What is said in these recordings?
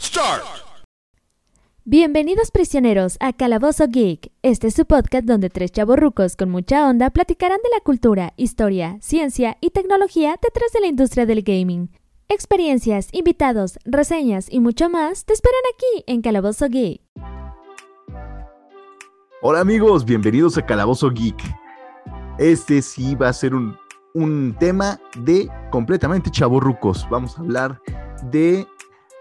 Start. Bienvenidos prisioneros a Calabozo Geek. Este es su podcast donde tres chavorrucos con mucha onda platicarán de la cultura, historia, ciencia y tecnología detrás de la industria del gaming. Experiencias, invitados, reseñas y mucho más te esperan aquí en Calabozo Geek. Hola amigos, bienvenidos a Calabozo Geek. Este sí va a ser un, un tema de completamente chavorrucos. Vamos a hablar de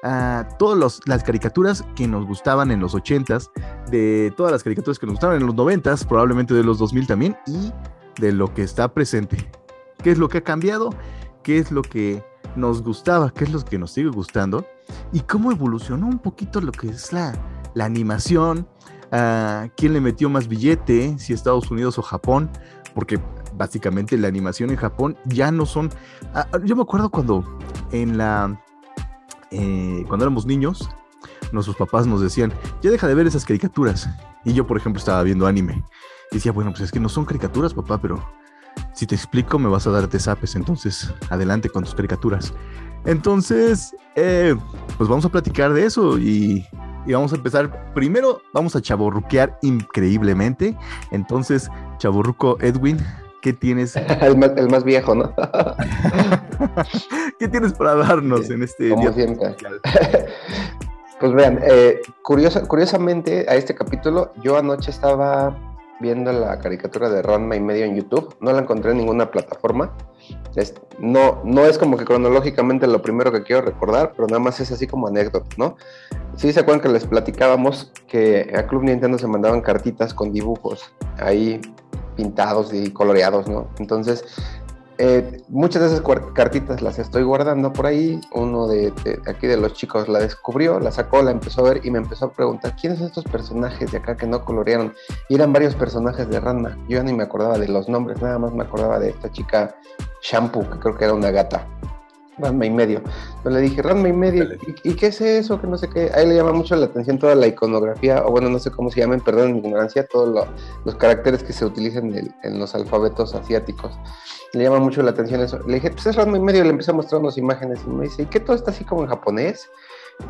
ah, todas las caricaturas que nos gustaban en los 80s, de todas las caricaturas que nos gustaban en los 90s, probablemente de los 2000 también, y de lo que está presente. ¿Qué es lo que ha cambiado? ¿Qué es lo que nos gustaba? ¿Qué es lo que nos sigue gustando? ¿Y cómo evolucionó un poquito lo que es la, la animación? Ah, ¿Quién le metió más billete? Si Estados Unidos o Japón, porque básicamente la animación en Japón ya no son. ah, yo me acuerdo cuando en la. eh, cuando éramos niños, nuestros papás nos decían, ya deja de ver esas caricaturas. Y yo, por ejemplo, estaba viendo anime. Y decía, bueno, pues es que no son caricaturas, papá, pero si te explico me vas a dar zapes, entonces adelante con tus caricaturas. Entonces, eh, pues vamos a platicar de eso y, y vamos a empezar. Primero, vamos a chaborruquear increíblemente. Entonces, chaborruco Edwin, ¿qué tienes, El más, el más viejo, ¿no? ¿qué tienes para darnos en este Como día? siempre. Pues vean, eh, curiosa- curiosamente a este capítulo, yo anoche estaba viendo la caricatura de Ranma y medio en YouTube, no la encontré en ninguna plataforma. Es- no, no es como que cronológicamente lo primero que quiero recordar, pero nada más es así como anécdota, ¿no? Sí, se acuerdan que les platicábamos que a Club Nintendo se mandaban cartitas con dibujos ahí pintados y coloreados, ¿no? Entonces, eh, muchas de esas cartitas las estoy guardando por ahí. Uno de, de aquí de los chicos la descubrió, la sacó, la empezó a ver y me empezó a preguntar quiénes son estos personajes de acá que no colorearon. Y eran varios personajes de Ranma. Yo ya ni me acordaba de los nombres, nada más me acordaba de esta chica Shampoo, que creo que era una gata. Ranma y medio. Yo le dije, Ranma y medio, ¿y, y qué es eso? Que no sé qué. A él le llama mucho la atención toda la iconografía, o bueno, no sé cómo se llamen, perdón mi ignorancia, todos lo- los caracteres que se utilizan en, en los alfabetos asiáticos le llama mucho la atención eso. Le dije, pues es Ranma y medio, le empecé a mostrar unas imágenes y me dice, ¿y qué todo está así como en japonés?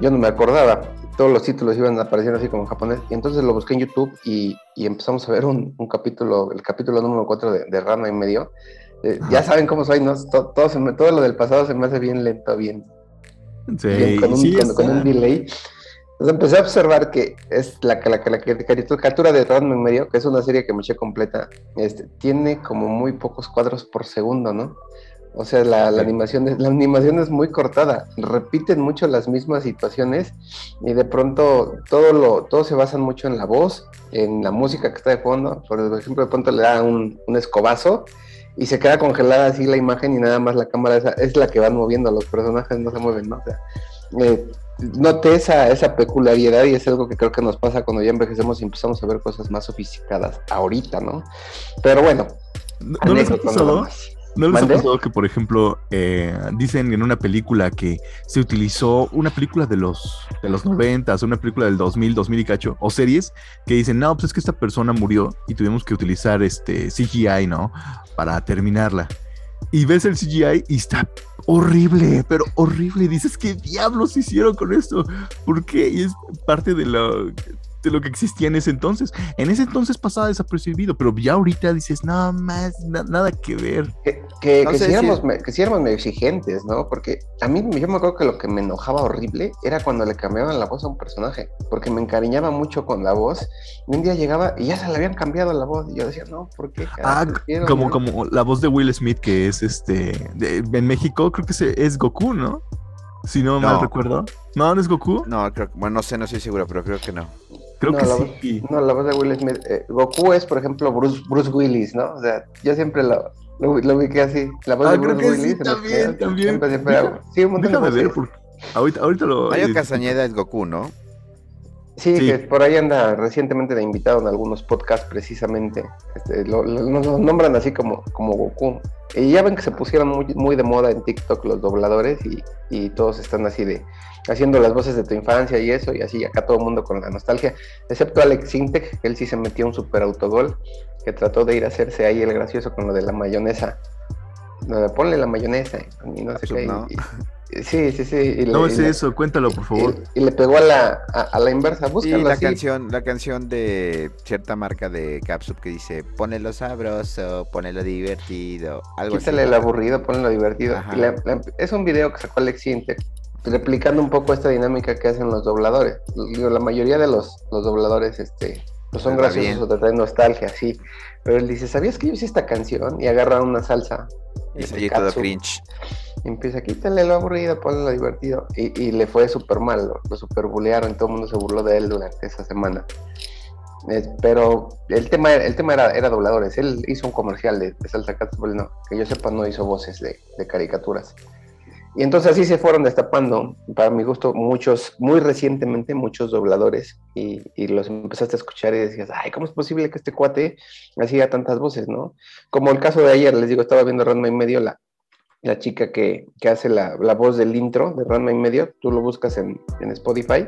Yo no me acordaba, todos los títulos iban apareciendo así como en japonés, y entonces lo busqué en YouTube y, y empezamos a ver un, un capítulo, el capítulo número 4 de, de Ranma y medio. Eh, ya saben cómo soy, ¿no? Todo, todo, se me- todo lo del pasado se me hace bien lento, bien, Sí, bien, con, un, sí, con- con un delay. Entonces empecé a observar que es la, la, la, la caricatura de Ranma en medio, que es una serie que me eché completa, este, tiene como muy pocos cuadros por segundo, ¿no? O sea, la, la animación es, la animación es muy cortada, repiten mucho las mismas situaciones y de pronto todo lo, todo se basan mucho en la voz, en la música que está de fondo. Por ejemplo, de pronto le da un, un escobazo y se queda congelada así la imagen y nada más la cámara esa, es la que van moviendo, los personajes no se mueven, ¿no? O sea, eh, noté esa, esa peculiaridad y es algo que creo que nos pasa cuando ya envejecemos y empezamos a ver cosas más sofisticadas ahorita, ¿no? Pero bueno, ¿No, no les ha anécdota nada pasado? más. ¿No les ha pasado que, por ejemplo, eh, dicen en una película que se utilizó una película de los, de los 90, una película del 2000, 2000 y cacho, o series que dicen, no, pues es que esta persona murió y tuvimos que utilizar este CGI, ¿no? Para terminarla. Y ves el CGI y está horrible, pero horrible. Dices, ¿qué diablos hicieron con esto? ¿Por qué? Y es parte de lo, de lo que existía en ese entonces. En ese entonces pasaba desapercibido, pero ya ahorita dices, no más, na- nada que ver. Que, que, No que si- éramos, me- que sí éramos medio exigentes, ¿no? Porque a mí, yo me acuerdo que lo que me enojaba horrible era cuando le cambiaban la voz a un personaje, porque me encariñaba mucho con la voz. Y un día llegaba y ya se le habían cambiado la voz. Y yo decía, no, ¿por qué? Ah, como, no?" como la voz de Will Smith, que es este. de- en México, creo que se- es Goku, ¿no? Si no, mal No. recuerdo. No, no es Goku. No, creo, bueno, no sé, no estoy seguro, pero creo que no. Creo No, que la sí. No, la voz de Will Smith. eh, Goku es, por ejemplo, Bruce, Bruce Willis, ¿no? O sea, yo siempre lo, lo, lo ubiqué así. La voz Ah, de creo Bruce que sí, Willis. los también, también. Siempre, siempre. Sí, un montón de ver, porque ahorita, ahorita lo. Mario eh, Castañeda es Goku, ¿no? Sí, Sí. que por ahí anda recientemente de invitado en algunos podcasts precisamente. Este, lo, lo- nombran así como, como Goku. Y ya ven que se pusieron muy, muy de moda en TikTok los dobladores y, y todos están así de haciendo las voces de tu infancia y eso, y así acá todo el mundo con la nostalgia, excepto Alex Sintek, que él sí se metió un super autogol, que trató de ir a hacerse ahí el gracioso con lo de la mayonesa. De ponle la mayonesa y no sé Capsup, qué. ¿no? Sí, sí, sí. y le- No y es le- eso, cuéntalo, por favor. y, y le pegó a la, a, a la inversa. Sí, Búscalo la así. canción, la canción de cierta marca de Capsup que dice ponelo sabroso, ponelo divertido, algo Quítale así. el aburrido, ponlo divertido. Y la- la- es un video que sacó Alex Sintek, replicando un poco esta dinámica que hacen los dobladores. Digo, la mayoría de los, los dobladores este, pues son graciosos o te traen nostalgia, sí. Pero él dice, ¿sabías que yo hice esta canción? Y agarra una salsa. Y se todo cringe. y empieza, quítale lo aburrido, ponle lo divertido. Y, y le fue súper mal, lo, lo super bullearon, todo el mundo se burló de él durante esa semana. Es- pero el tema, el tema era, era dobladores. Él hizo un comercial de, de salsa catsup, él no, que yo sepa no hizo voces de, de caricaturas. Y entonces así se fueron destapando, para mi gusto, muchos, muy recientemente, muchos dobladores. Y, los empezaste a escuchar y decías, ay, ¿cómo es posible que este cuate hacía tantas voces, no? Como el caso de ayer, les digo, estaba viendo Ranma y medio, la, la chica que, que hace la, la voz del intro de Ranma y medio, tú lo buscas en, en Spotify,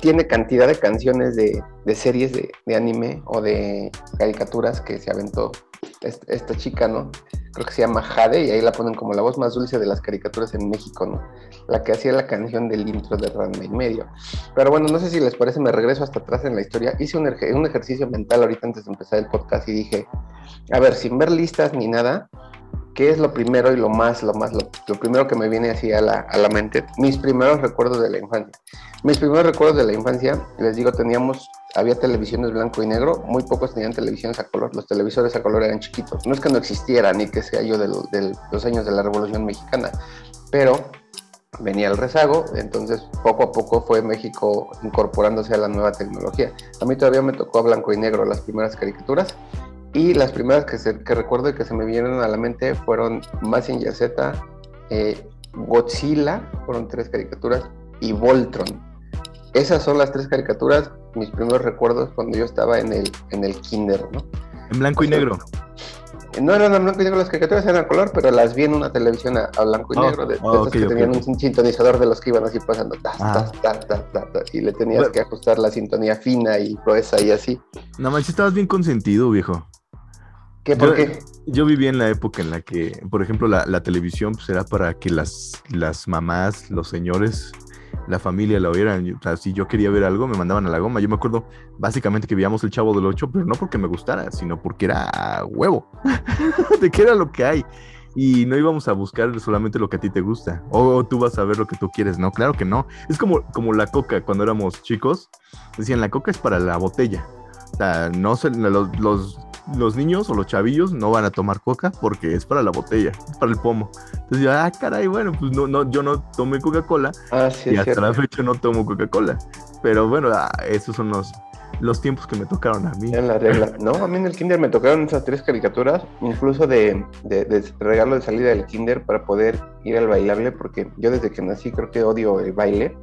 tiene cantidad de canciones de, de series de, de anime o de caricaturas que se aventó est- esta chica, ¿no? Creo que se llama Jade y ahí la ponen como la voz más dulce de las caricaturas en México, ¿no? La que hacía la canción del intro de Ranma y medio. Pero bueno, no sé si les parece, me regreso hasta atrás en la historia. Hice un, un ejercicio mental ahorita antes de empezar el podcast y dije, a ver, sin ver listas ni nada, ¿qué es lo primero y lo más, lo más, lo, primero que me viene así a la, a la mente? Mis primeros recuerdos de la infancia. Mis primeros recuerdos de la infancia, les digo, teníamos, había televisiones blanco y negro, muy pocos tenían televisiones a color, los televisores a color eran chiquitos. No es que no existieran ni que sea yo de, de los años de la Revolución Mexicana, pero venía el rezago, entonces poco a poco fue México incorporándose a la nueva tecnología. A mí todavía me tocó a blanco y negro las primeras caricaturas y las primeras que, se- que recuerdo y que se me vinieron a la mente fueron Mazinger Z, eh, Godzilla, fueron tres caricaturas, y Voltron. Esas son las tres caricaturas, mis primeros recuerdos cuando yo estaba en el, en el kinder, ¿no? En blanco y negro. No eran a blanco y negro las caricaturas, eran a color, pero las vi en una televisión a, a blanco y Ah, negro, de, de ah, esas que tenían un sintonizador de los que iban así pasando, tas, Ah. tas, tas, tas, y le tenías Bueno. que ajustar la sintonía fina y gruesa y así. No manches, estabas bien consentido, viejo. ¿Qué, ¿Por Yo- qué? Yo viví en la época en la que, por ejemplo, la, la televisión pues, era para que las, las mamás, los señores, la familia la vieran. Yo- O sea, si yo quería ver algo, me mandaban a la goma. Yo me acuerdo básicamente que veíamos El Chavo del Ocho, pero no porque me gustara, sino porque era huevo. de que era lo que hay. Y no íbamos a buscar solamente lo que a ti te gusta. O tú vas a ver lo que tú quieres. No, claro que no. Es como, como la coca cuando éramos chicos. Decían, la coca es para la botella. O sea, no se, los, los, los niños o los chavillos no van a tomar coca porque es para la botella, es para el pomo. Entonces yo, ah, caray, bueno, pues no, no, yo no tomé Coca-Cola Ah, sí, y hasta cierto. la fecha no tomo Coca-Cola. Pero bueno, ah, esos son los, los tiempos que me tocaron a mí. En la regla. No, a mí en el kinder me tocaron esas tres caricaturas, incluso de, de- de regalo de salida del kinder para poder ir al bailable, porque yo desde que nací creo que odio el baile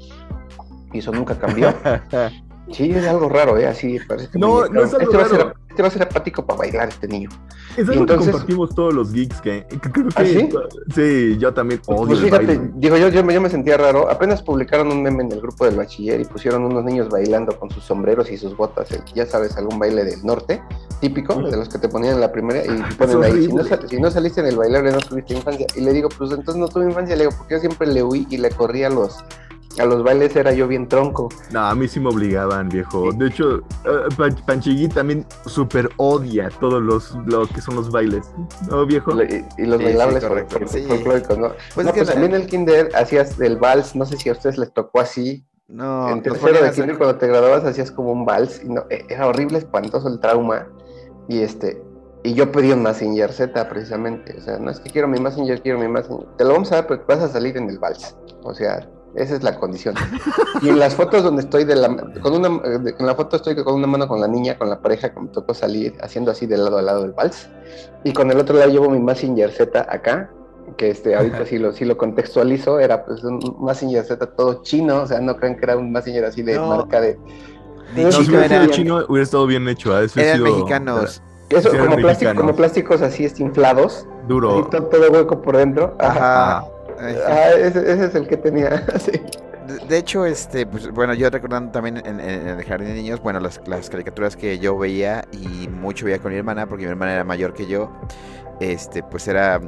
y eso nunca cambió. Sí, es algo raro, ¿eh? Así parece que me No, no inyectaron. es algo ser, raro. Este va a ser apático para bailar este niño. Es algo entonces- que compartimos todos los geeks que, que creo que ¿Ah, sí? sí, yo también odio Pues el fíjate, baile. digo, yo, yo, me- yo me sentía raro. Apenas publicaron un meme en el grupo del bachiller y pusieron unos niños bailando con sus sombreros y sus botas. el- ya sabes, algún baile del norte, típico, de los que te ponían en la primera. Y ponen ahí, si no, si saliste en el bailable, no tuviste infancia. Y le digo, pues entonces no tuve infancia. Le digo, porque yo siempre le huí y le corría los, a los bailes, era yo bien tronco. No, a mí sí me obligaban, viejo. De hecho, Panchigui también súper odia todos los lo que son los bailes. ¿No, viejo? Le- Y, y los Sí, bailables sí, correcto, sí. folclóricos, ¿no? Pues no, es que pues también en el kinder hacías el vals, no sé si a ustedes les tocó así, No, en tercero de kinder cuando te graduabas hacías como un vals y no, e- era horrible, espantoso el trauma y este y yo pedí un Mazinger Z precisamente, o sea, no es que quiero mi Mazinger, quiero mi Mazinger, te lo vamos a dar, pero vas a salir en el vals, o sea, esa es la condición. Y en las fotos donde estoy de la con una de- en la foto estoy con una mano con la niña, con la pareja que me tocó salir haciendo así de lado a lado del vals y con el otro lado llevo mi Mazinger Z acá que este, ahorita sí lo, sí lo contextualizo, era pues un Massinger Z todo chino, o sea, no crean que era un Massinger así de No. marca de... Ni No, si hubiera sido chino, hubiera estado bien hecho. Eso eran sido mexicanos. Eso, como, plástico, como plásticos así este, inflados, Duro. así todo, todo hueco por dentro. Ajá. Ajá. Ah, ese, ese es el que tenía, sí. De, de hecho, este, pues, bueno, yo recordando también en, el jardín de niños, bueno, las, las caricaturas que yo veía y mucho veía con mi hermana, porque mi hermana era mayor que yo, este, pues era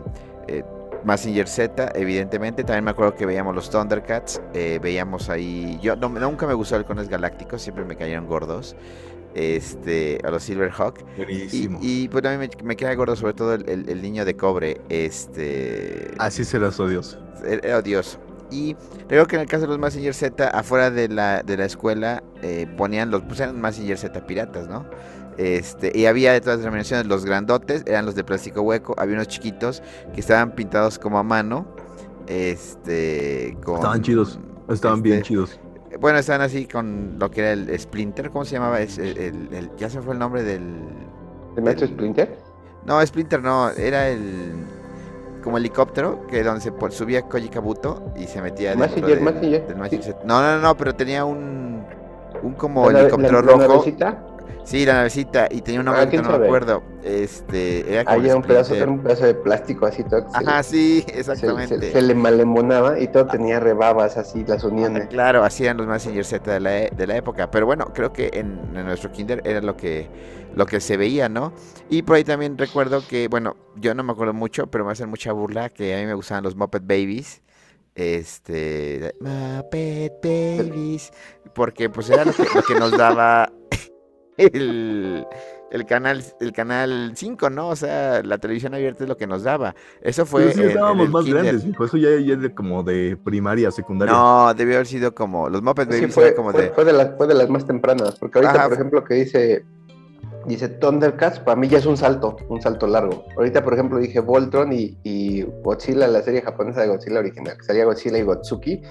eh, Massinger Z, evidentemente. También me acuerdo que veíamos los Thundercats, eh, veíamos ahí, yo no- nunca me gustó Halcones Galácticos, siempre me cayeron gordos. Este, a los Silverhawk. Y, Buenísimo. y pues a mí me, me cae gordo sobre todo el, el- el niño de cobre. Este. Así serás odioso. Era era odioso. Y creo que en el caso de los Massinger Z, afuera de la, de la escuela, eh, ponían los pues eran Massinger Z piratas, ¿no? Este, y había de todas las denominaciones, los grandotes eran los de plástico hueco, había unos chiquitos que estaban pintados como a mano. Este, con, Estaban chidos. Estaban bien este, chidos. Bueno, estaban así con lo que era el Splinter, ¿cómo se llamaba? Es el, el- el- ya se fue el nombre del... ¿El del- Splinter? No, Splinter no, era el... Como helicóptero, que donde se subía Koji Kabuto y se metía dentro Mazinger, del- Z. No, no, no, pero tenía un... Un como La helicóptero la- la rojo. navecita, Sí, la navecita. Y tenía un nombre Ah, que ¿quién no me sabe? acuerdo. Este... Era como era un pedazo, era un pedazo de plástico así todo. Ajá, sí, exactamente. se- se le malemonaba y todo tenía rebabas así, las uniones. Claro, así eran los Mazinger Z de la, e- de la época. Pero bueno, creo que en, en nuestro kinder era lo que, lo que se veía, ¿no? Y por ahí también recuerdo que, bueno, yo no me acuerdo mucho, pero me hacen mucha burla que a mí me gustaban los Muppet Babies. Este, Muppet Babies, porque pues era lo que, lo que nos daba el, el canal el canal 5, ¿no? O sea, la televisión abierta es lo que nos daba. Eso fue Pero sí en- estábamos más kinder. grandes, hijo. Eso ya, ya es de como de primaria, secundaria. No, debió haber sido como los Muppet Sí, Babies fue, como fue, de fue de las, fue de las más tempranas, porque ahorita, Ajá, por ejemplo, que dice, dice Thundercats, para mí ya es un salto, un salto largo. Ahorita, por ejemplo, dije Voltron y, y Godzilla, la serie japonesa de Godzilla original, que salía Godzilla y Gotsuki,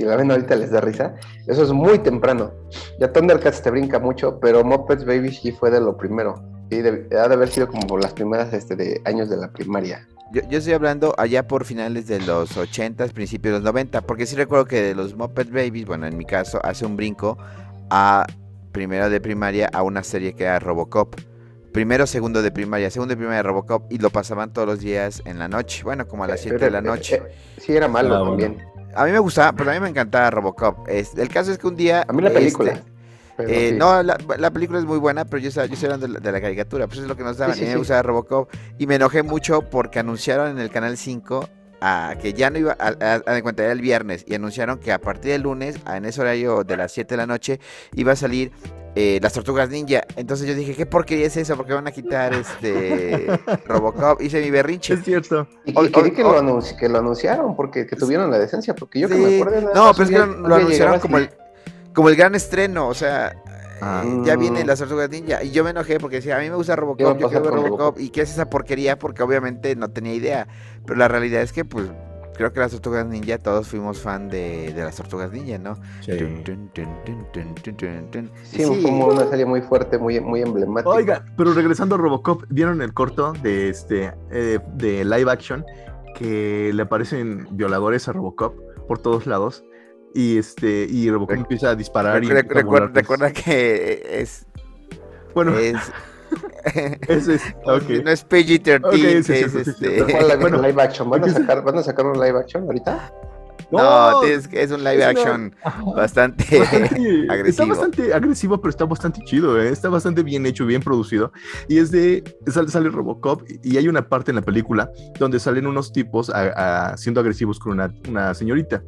si la ven ahorita les da risa, eso es muy temprano. Ya Thundercats te brinca mucho, pero Muppets Baby sí fue de lo primero. Sí, de- ha de haber sido como las primeras este, de años de la primaria. Yo, yo estoy hablando allá por finales de los 80, principios de los 90, porque sí recuerdo que de los Muppet Babies, bueno, en mi caso, hace un brinco a primero de primaria a una serie que era Robocop. Primero, segundo de primaria, segundo de primaria Robocop y lo pasaban todos los días en la noche, bueno, como a las 7 de la Pero, noche. eh, eh, sí, era malo Ah, bueno. A mí me gustaba, pero a mí me encantaba Robocop. Es- el caso es que un día... A mí la película. este, pero eh, sí. No, la, la película es muy buena, pero yo, estaba- yo hablando de la, de la caricatura, pues es lo que nos daban. Sí, sí, y a mí me gustaba Robocop. Y me enojé mucho porque anunciaron en el canal 5 a, que ya no iba a, a, cuenta, era el viernes. Y anunciaron que a partir del lunes, a- en ese horario de las 7 de la noche, iba a salir eh, las tortugas ninja. Entonces yo dije, ¿qué porquería es eso? Porque van a quitar este Robocop. Hice mi berrinche. Es cierto. Y, que, lo anunci- que lo anunciaron, porque que tuvieron la decencia, porque yo que me acuerdo... nada No, más pero es que lo, anunciaron como el, como el gran estreno, o sea, Ah. eh, ya vienen Mm. las tortugas ninja. Y yo me enojé porque decía, a mí me gusta ¿Qué va Robocop, yo quiero ver. Robocop? ¿Y qué es esa porquería? Porque obviamente no tenía idea. Pero la realidad es que, pues, creo que las tortugas ninja, todos fuimos fan de, de las tortugas ninja, ¿no? Sí. Y Sí, sí, como una serie muy fuerte, muy, muy emblemática. Oiga, pero regresando a Robocop, ¿vieron el corto de este eh, de live action que le aparecen violadores a Robocop por todos lados? Y este y Robocop empieza a disparar y recu- recu- pues. recuerda que es... Bueno, es ese es ok. No es PG-13, Ok, sí, es sí, sí, sí, este... sí. ¿Cuál la- Bueno, live action? ¿Van a, sacar, ¿Van a sacar un live action ahorita? No, es, es un live es action bastante Bastante- Está agresivo. bastante agresivo, pero está bastante chido, ¿eh? está bastante bien hecho, bien producido. Y es de, sale, sale Robocop y hay una parte en la película donde salen unos tipos a- a- siendo agresivos con una, una señorita.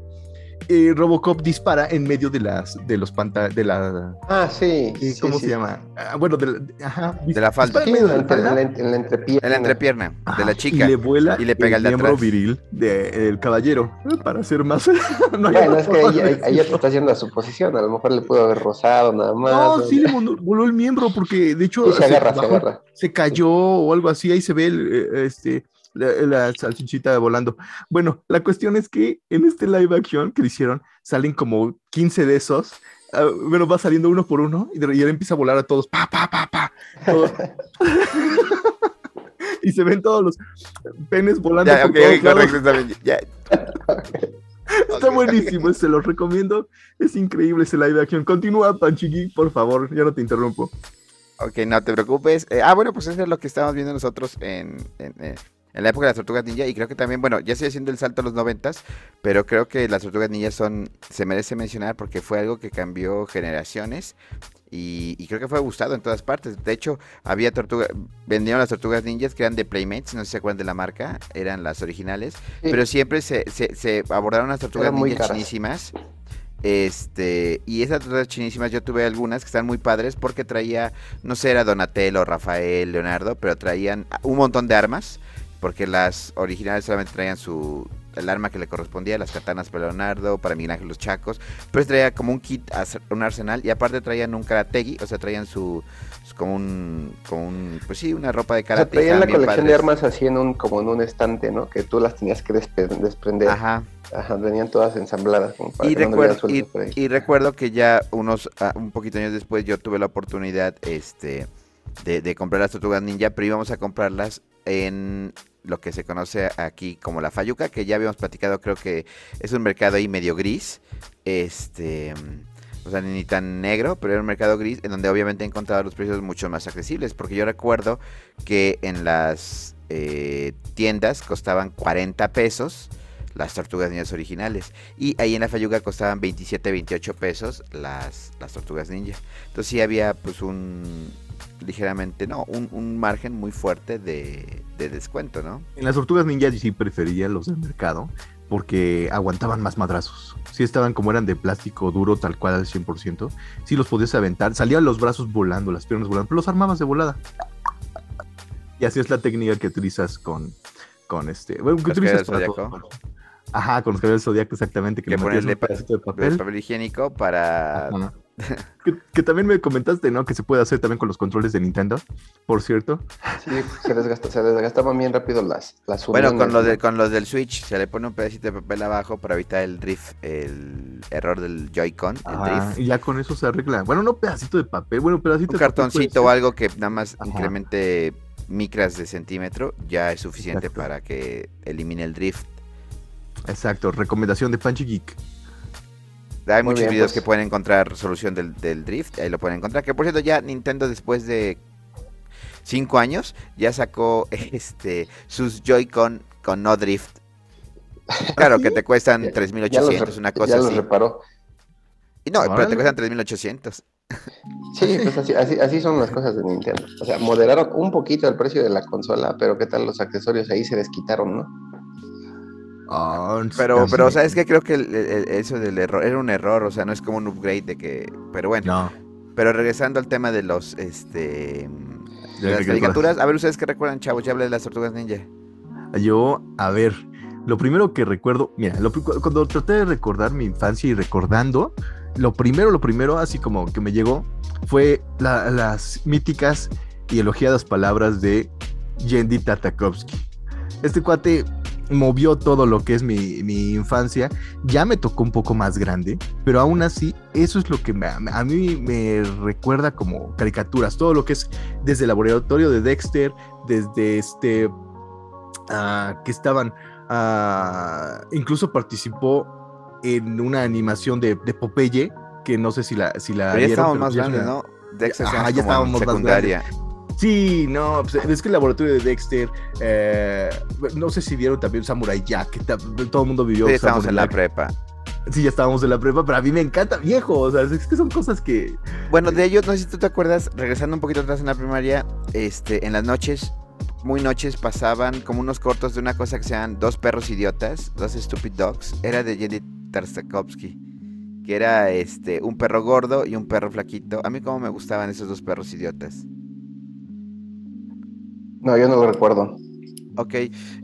Y Robocop dispara en medio de las de los panta de la Ah, sí. eh, sí, ¿cómo sí. se llama? Ah, bueno, de la, ajá, De la falda. Sí, en medio la, de la en la- en la entrepierna. En la entrepierna de la chica. Y le vuela y le pega el de miembro atrás. viril del caballero. Para hacer más. no hay Bueno, es que de ahí ya te está haciendo la suposición. A lo mejor le pudo haber rozado nada más. No, o- sí le voló el miembro porque de hecho Sí, se agarra, se bajó- agarra. se cayó o algo así, ahí se ve el, eh, este, la, la salchichita volando. Bueno, la cuestión es que en este live action que le hicieron, salen como 15 de esos. ah, bueno, va saliendo uno por uno y, de- y él empieza a volar a todos. Pa, pa, pa, pa. Y se ven todos los penes volando Ya, por ok, todos ok, lados. correcto, está buenísimo, se los recomiendo. Es increíble ese live action. Continúa, Panchigui, por favor, ya no te interrumpo. Ok, no te preocupes. Eh, ah, bueno, pues eso es lo que estábamos viendo nosotros en, en, eh, en la época de las tortugas ninja. Y creo que también, bueno, ya estoy haciendo el salto a los noventas, pero creo que las tortugas ninja son, se merece mencionar porque fue algo que cambió generaciones. Y, y creo que fue gustado en todas partes. De hecho, había tortugas, vendieron las tortugas ninjas que eran de Playmates, no sé si se acuerdan de la marca, eran las originales. Sí. Pero siempre se, se, se abordaron las tortugas ninjas chinísimas. Este, y esas tortugas chinísimas yo tuve algunas que están muy padres porque traía, no sé, era Donatello, Rafael, Leonardo, pero traían un montón de armas, porque las originales solamente traían su el arma que le correspondía, las katanas para Leonardo, para Miguel Ángel los Chacos, pero traía como un kit, un arsenal, y aparte traían un karategi, o sea, traían su, su- como un, como un, pues sí, una ropa de O sea, karate. traían la colección de armas así en un, como en un estante, ¿no? Que tú las tenías que despre- desprender. Ajá. Ajá, venían todas ensambladas. Como para Y que no recuerdo, y recuerdo que ya unos ah, un poquito años después yo tuve la oportunidad este de, de comprar las tortugas ninja, pero íbamos a comprarlas en lo que se conoce aquí como la Fayuca, que ya habíamos platicado, creo que es un mercado ahí medio gris, este, o sea, ni tan negro, pero era un mercado gris en donde obviamente he encontrado los precios mucho más accesibles, porque yo recuerdo que en las eh, tiendas costaban 40 pesos las tortugas ninjas originales. Y ahí en la Fayuca costaban 27, 28 pesos las, las tortugas ninja. Entonces sí había pues un ligeramente, no, un, un margen muy fuerte de, de descuento, ¿no? En las tortugas ninja yo sí prefería los del mercado porque aguantaban más madrazos. Sí estaban como eran de plástico duro, tal cual al 100%. Sí los podías aventar. Salían los brazos volando, las piernas volando, pero los armabas de volada. Y así es la técnica que utilizas con, con este... Bueno, que utilizas para todo. Ajá, con los caballeros zodiaco, exactamente. Que, Que le ponerle un pedacito de El papel. papel higiénico para... Ajá. que, que también me comentaste, ¿no? Que se puede hacer también con los controles de Nintendo, por cierto. Sí, se desgasta, se desgastaban bien rápido las, las Bueno, con los, de, con los del Switch se le pone un pedacito de papel abajo para evitar el drift, el error del Joy-Con, y ya con eso se arregla. Bueno, no pedacito de papel, bueno, pedacito Un de papel puede cartoncito o algo que nada más Ajá. incremente micras de centímetro ya es suficiente Exacto. para que elimine el drift. Exacto, recomendación de Panchi Geek. Hay Muy muchos bien, videos pues. que pueden encontrar solución del, del drift, ahí lo pueden encontrar. Que por cierto, ya Nintendo después de cinco años ya sacó este sus Joy-Con con no drift. Claro, que te cuestan Ya- 3.800, ya los, una ya cosa los así. reparó. Y no, pero te cuestan 3.800. Sí, pues así, así, así son las cosas de Nintendo. O sea, moderaron un poquito el precio de la consola, pero qué tal los accesorios ahí se desquitaron, ¿no? Ah, Pero, pero ¿sabes qué? Creo que el- el- eso del error era un error, o sea, no es como un upgrade de que... Pero bueno, No, pero regresando al tema de los, este... De las caricaturas. a ver, ¿ustedes qué recuerdan, chavos? Ya hablé de las tortugas ninja. yo, a ver, lo primero que recuerdo, mira, lo cuando traté de recordar mi infancia y recordando, lo primero, lo primero, así como que me llegó, fue la- las míticas y elogiadas palabras de Yendi Tartakovsky. Este cuate movió todo lo que es mi, mi infancia. Ya me tocó un poco más grande, pero aún así, eso es lo que me- a mí me recuerda como caricaturas. Todo lo que es desde el laboratorio de Dexter, desde este. ah, que estaban. ah, incluso participó en una animación de, de Popeye, que no sé si la, si la Pero ya vieron, estábamos pero más grandes, ¿no? Dexter estábamos ya estábamos más secundaria. Sí, no, pues, es que el laboratorio de Dexter, eh, no sé si vieron también Samurai Jack, que todo el mundo vivió. Sí, estábamos en la prepa. Sí, ya estábamos en la prepa, pero a mí me encanta, viejo, o sea, es que son cosas que... Bueno, de ellos, no sé si tú te acuerdas, regresando un poquito atrás en la primaria, este, en las noches, muy noches, pasaban como unos cortos de una cosa que se llaman Dos perros idiotas, Dos stupid dogs. Era de Jenny Tartakovsky, que era este, un perro gordo y un perro flaquito. A mí como me gustaban esos dos perros idiotas. No, yo no lo recuerdo. Ok,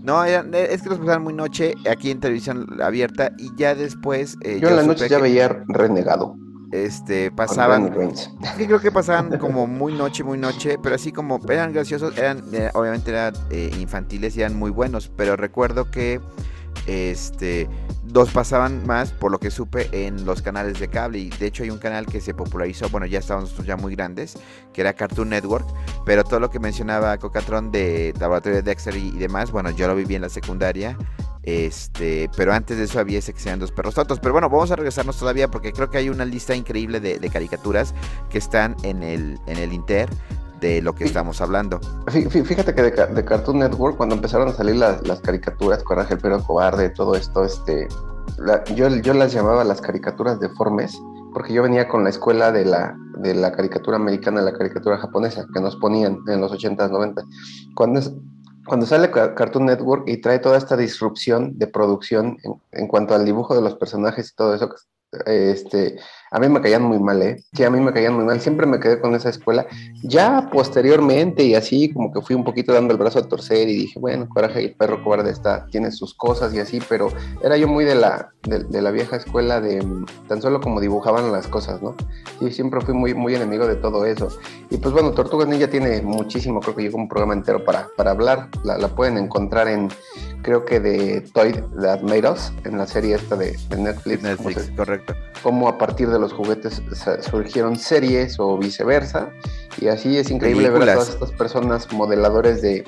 no, eran- eh, es que los pasaban muy noche aquí en televisión abierta y ya después... eh, Yo en la noche ya veía Renegado. Este, pasaban... Sí, creo que pasaban como muy noche, muy noche, pero así como eran graciosos, eran, eh, obviamente eran eh, infantiles y eran muy buenos, pero recuerdo que este, los pasaban más, por lo que supe, en los canales de cable. Y de hecho hay un canal que se popularizó, bueno, ya estábamos ya muy grandes, que era Cartoon Network. Pero todo lo que mencionaba Cocatron de Laboratorio de Dexter y, demás, bueno, yo lo viví en la secundaria. Este, pero antes de eso había ese que sean dos perros tontos. Pero bueno, vamos a regresarnos todavía porque creo que hay una lista increíble de, de caricaturas que están en el, en el Inter de lo que estamos hablando. Fí- fí- Fíjate que de, Ca- de Cartoon Network, cuando empezaron a salir las, caricaturas, Coraje, el perro cobarde, todo esto, este, la- yo, yo las llamaba las caricaturas deformes, porque yo venía con la escuela de la, de la caricatura americana, la caricatura japonesa, que nos ponían en los 80s, 90 Cuando, cuando sale Ca- Cartoon Network y trae toda esta disrupción de producción en, en cuanto al dibujo de los personajes y todo eso, este, a mí me caían muy mal, ¿eh? Sí, a mí me caían muy mal. Siempre me quedé con esa escuela. Ya posteriormente y así como que fui un poquito dando el brazo a torcer y dije, bueno, Coraje y el perro cobarde está, tiene sus cosas y así, pero era yo muy de la, de, de la vieja escuela de tan solo como dibujaban las cosas, ¿no? Y siempre fui muy, muy enemigo de todo eso. Y pues bueno, Tortugas Ninja tiene muchísimo, creo que llegó un programa entero para, para hablar. La, la pueden encontrar en, creo que de Toy That Made Us, en la serie esta de, de Netflix. como Netflix, se- correcto. cómo a partir de los juguetes surgieron series o viceversa. Y así es increíble ver a Películas. todas estas personas modeladores de,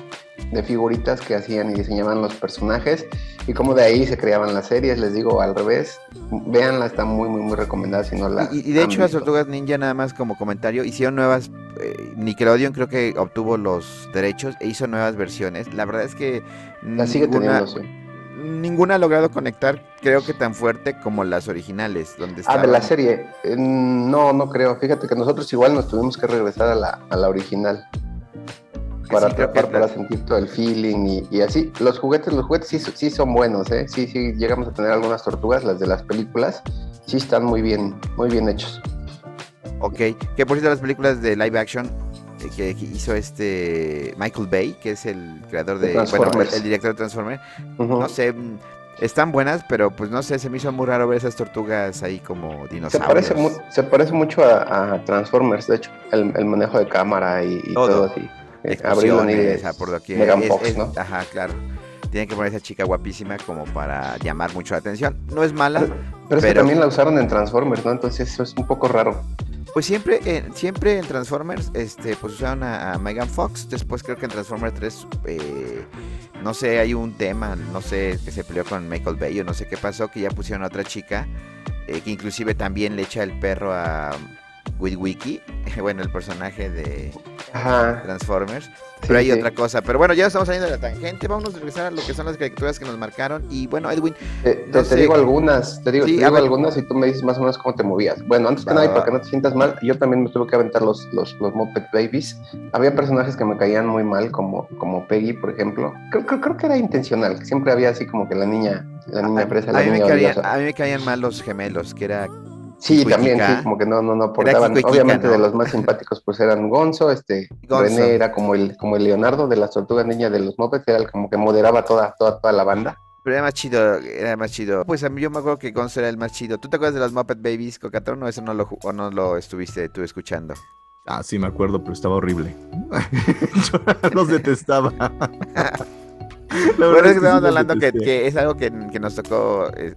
de figuritas que hacían y diseñaban los personajes y cómo de ahí se creaban las series. Les digo al revés, véanla, está muy, muy, muy recomendada si no la. Y, y de hecho las visto. Tortugas Ninja nada más como comentario hicieron nuevas eh, Nickelodeon creo que obtuvo los derechos e hizo nuevas versiones. La verdad es que La sigue ninguna, teniendo, sí. Ninguna ha logrado conectar creo que tan fuerte como las originales donde Ah, de la serie. Eh, no, no creo. Fíjate que nosotros igual nos tuvimos que regresar a la, a la original. Para, sí, que para, la- sentir todo el feeling y, y así. Los juguetes, los juguetes sí, sí son buenos, ¿eh? Sí, sí, llegamos a tener algunas tortugas, las de las películas. Sí están muy bien, muy bien hechos. Ok, que por cierto las películas de live action que hizo este Michael Bay, que es el creador De bueno, el, director de Transformers, Ujú. no sé, están buenas, pero pues no sé, se me hizo muy raro ver esas tortugas ahí como Se dinosaurios. parece, mu- se parece mucho a, a Transformers, de hecho, el, el manejo de cámara y, y Todo. todo. así. Eh, Explosiones, ah, por Es- Fox, es- ¿no? Ajá, claro. Tienen que poner esa chica guapísima como para llamar mucho la atención. No es mala, Pero es que pero- también la usaron en Transformers, ¿no? Entonces eso es un poco raro. Pues siempre, en- siempre en Transformers, este, pues usaron a, a Megan Fox. Después creo que en Transformers 3, eh, no sé, hay un tema, no sé, que se peleó con Michael Bay o no sé qué pasó, que ya pusieron a otra chica, eh, que inclusive también le echa el perro a Witwiki, bueno, el personaje de Ajá. Transformers. Sí, Pero hay sí. otra cosa. Pero bueno, ya estamos saliendo de la tangente. Vamos a regresar a lo que son las caricaturas que nos marcaron. Y bueno, Edwin, Te, te- No te sé. digo algunas, te digo, Sí, te a digo ver. algunas y tú me dices más o menos cómo te movías. Bueno, antes que nada, y para que no te sientas mal, yo también me tuve que aventar los, los, los Muppet Babies. Había personajes que me caían muy mal, como, como Peggy, por ejemplo. Creo, creo, creo que era intencional, siempre había así como que la niña, la niña presa, a, la mí me niña caían, odiosa. a mí me caían mal los gemelos, que era Sí, también, sí, como que no, no, no aportaban. Obviamente ¿no? de los más simpáticos pues eran Gonzo, este, Gonzo. René era como el, como el Leonardo de las tortugas niñas de los Muppets, era el como que moderaba toda, toda, toda la banda. Pero era más chido, era más chido. Pues a mí yo me acuerdo que Gonzo era el más chido. ¿Tú te acuerdas de los Muppet Babies, Cocatrón? ¿O eso no lo, o no lo estuviste tú escuchando? Ah, sí, me acuerdo, pero estaba horrible. Yo los detestaba. La Bueno, es que estamos hablando que, es algo que, que nos tocó eh,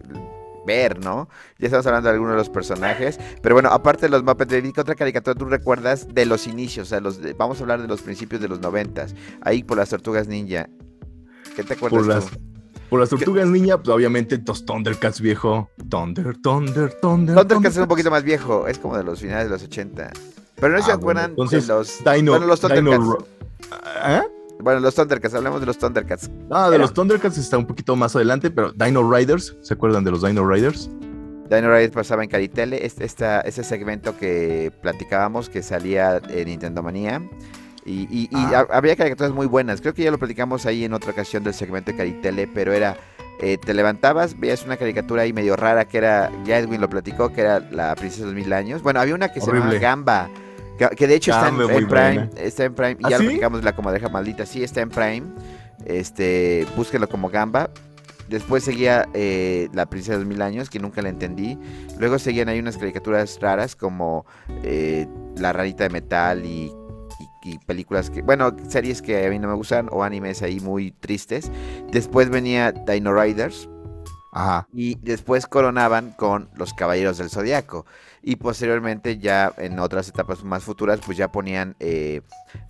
ver, ¿no? Ya estamos hablando de algunos de los personajes. Pero bueno, aparte de los Muppet Babies, ¿qué otra caricatura tú recuerdas de los inicios? O sea, los de- vamos a hablar de los principios de los noventas. Ahí por las Tortugas Ninja. ¿Qué te acuerdas Por las, tú? por las tortugas niña, pues obviamente los Thundercats viejo. Thunder, Thunder, Thunder. Thundercats es un poquito más viejo, es como de los finales de los 80. Pero no Ah, se bueno, acuerdan entonces, de los... Dino, bueno, los Dino Thundercats. Ro- ¿Ah? Bueno, los Thundercats, hablemos de los Thundercats. Ah, de Era. los Thundercats está un poquito más adelante, pero Dino Riders, ¿se acuerdan de los Dino Riders? Dino Riders pasaba en Caritele, este, esta, ese segmento que platicábamos que salía en Nintendo Manía. Y, y- y Ah. ha- había caricaturas muy buenas. Creo que ya lo platicamos ahí en otra ocasión del segmento de Caritele, pero era. eh, te levantabas, veías una caricatura ahí medio rara que era. Ya Edwin lo platicó, que era La Princesa de los Mil Años. Bueno, había una que se Horrible. llamaba Gamba. Que, que de hecho está en, Prime. Está en Prime. Y ¿Ah, ya sí? lo platicamos de la comadreja maldita. Sí, está en Prime. Este, búsquelo como Gamba. Después seguía eh, La Princesa de los Mil Años, que nunca la entendí. Luego seguían ahí unas caricaturas raras como eh, La Ranita de Metal y, y- y películas que, bueno, series que a mí no me gustan o animes ahí muy tristes. Después venía Dino Riders, Ajá. y después coronaban con los Caballeros del Zodiaco. Y posteriormente ya en otras etapas más futuras pues ya ponían eh,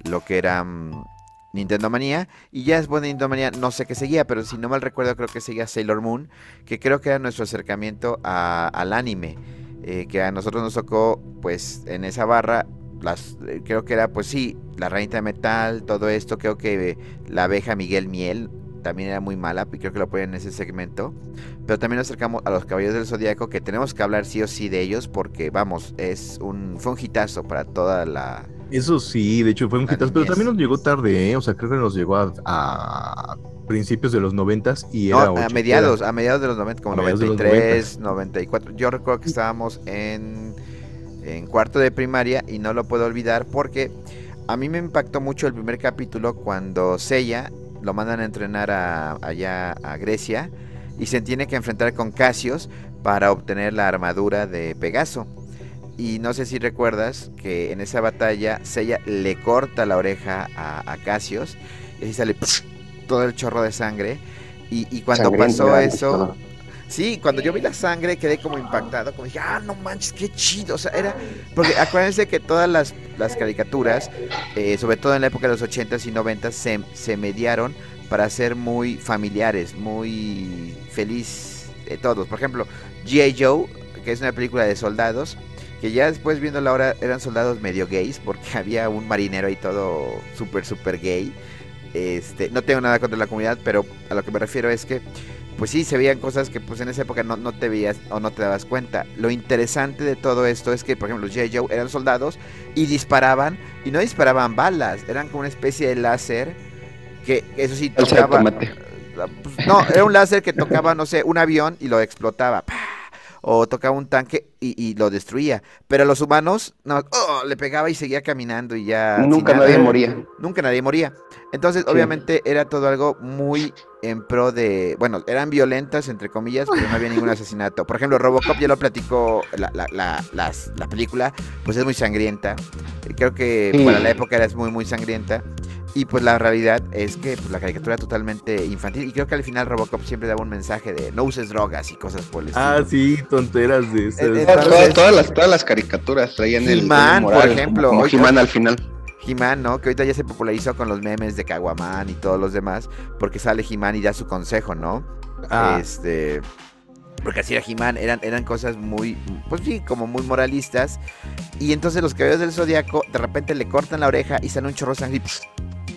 lo que era mm, Nintendo Manía. Y ya después de Nintendo Manía no sé qué seguía, pero si no mal recuerdo creo que seguía Sailor Moon, que creo que era nuestro acercamiento al anime. eh, que a nosotros nos tocó pues en esa barra eh, creo que era pues sí la reinita de metal todo esto creo que la abeja Miguel Miel también era muy mala y creo que lo ponen en ese segmento. Pero también nos acercamos a los caballeros del zodiaco que tenemos que hablar sí o sí de ellos porque vamos es un fue un hitazo para toda la Eso sí, de hecho fue un hitazo, pero también nos llegó tarde, ¿eh? O sea, creo que nos llegó a, a principios de los noventas y no, era a mediados a mediados de los 90 como A mediados de los 93 94 yo recuerdo que estábamos en en cuarto de primaria y no lo puedo olvidar porque a mí me impactó mucho el primer capítulo cuando Seiya lo mandan a entrenar a- allá a Grecia y se tiene que enfrentar con Casios para obtener la armadura de Pegaso. Y no sé si recuerdas que en esa batalla Seiya le corta la oreja a, a Casios y así sale todo el chorro de sangre. Y, y cuando pasó eso. Sí, cuando yo vi la sangre quedé como impactado, como dije, ah, no manches, qué chido. O sea, era. Porque acuérdense que todas las, las caricaturas, eh, sobre todo en la época de los 80s y 90s, se, se mediaron para ser muy familiares, muy feliz de todos. Por ejemplo, G.I. Joe, que es una película de soldados, que ya después viendo ahora eran soldados medio gays, porque había un marinero ahí todo súper, súper gay. Este, no tengo nada contra la comunidad, pero a lo que me refiero es que pues sí, se veían cosas que pues en esa época no, no te veías o no te dabas cuenta. Lo interesante de todo esto es que, por ejemplo, los J. Joe eran soldados y disparaban, y no disparaban balas, eran como una especie de láser que, eso sí, tocaba... tomate. pues, no, era un láser que tocaba, no sé, un avión y lo explotaba. ¡pah! O tocaba un tanque y, y lo destruía. Pero los humanos, no, ¡oh! le pegaba y seguía caminando y ya... Nunca nadie moría. Nunca nadie moría. Entonces, Sí. obviamente, era todo algo muy en pro de. Bueno, eran violentas, entre comillas, pero no había ningún asesinato. Por ejemplo, Robocop, ya lo platicó la, la, la, las- la película, pues es muy sangrienta. Creo que Sí. para la época era muy, muy sangrienta. Y pues la realidad es que pues, la caricatura totalmente infantil. Y creo que al final Robocop siempre daba un mensaje de no uses drogas y cosas por el estilo. Ah, sí, tonteras de esas. Eh, eh, Todas, todas las, todas las caricaturas traían el, He-Man, por ejemplo, He-Man al final. He-Man, ¿no? Que ahorita ya se popularizó con los memes de Caguaman y todos los demás, porque sale He-Man y da su consejo, ¿no? Ah. Este. Porque así era He-Man, eran, eran cosas muy, pues sí, como muy moralistas. Y entonces los caballeros del zodiaco de repente le cortan la oreja y sale un chorro de sangre.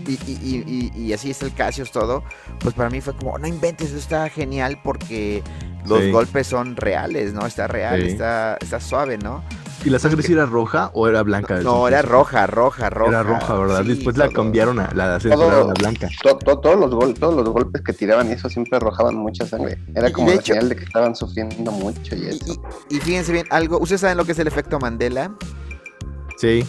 Y, y, y- y- y así es el Casios todo. Pues para mí fue como, no inventes, eso está genial porque los Sí. golpes son reales, ¿no? Está real, Sí. está, está suave, ¿no? ¿Y la sangre sí era roja o era blanca? No, era roja, roja, roja. Era roja, ¿verdad? Sí, Después la cambiaron a la Todo- a blanca. To- to- todos, los gol- todos los golpes que tiraban y eso siempre arrojaban mucha sangre. Era como de la hecho- señal de que estaban sufriendo mucho y Y, eso. y- y fíjense bien, algo, ¿ustedes saben lo que es el efecto Mandela? Sí,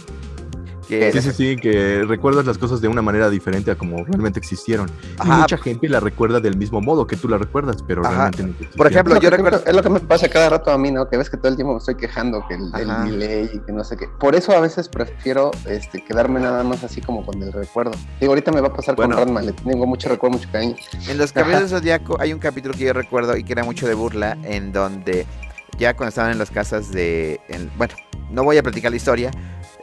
Que sí, sí, sí, que recuerdas las cosas de una manera diferente a como realmente existieron. Y mucha gente la recuerda del mismo modo que tú la recuerdas, pero Ajá. realmente no existieron. Por ejemplo, Es lo yo que recuerdo- Es lo que me pasa cada rato a mí, ¿no? Que ves que todo el tiempo me estoy quejando que el, el delay y que no sé qué. Por eso a veces prefiero este, quedarme nada más así como con el recuerdo. Digo, ahorita me va a pasar Bueno. con Ranma, le tengo mucho recuerdo, mucho cariño. En Los Caballeros del Zodiaco hay un capítulo que yo recuerdo y que era mucho de burla, en donde ya cuando estaban en las casas de... en- bueno, no voy a platicar la historia,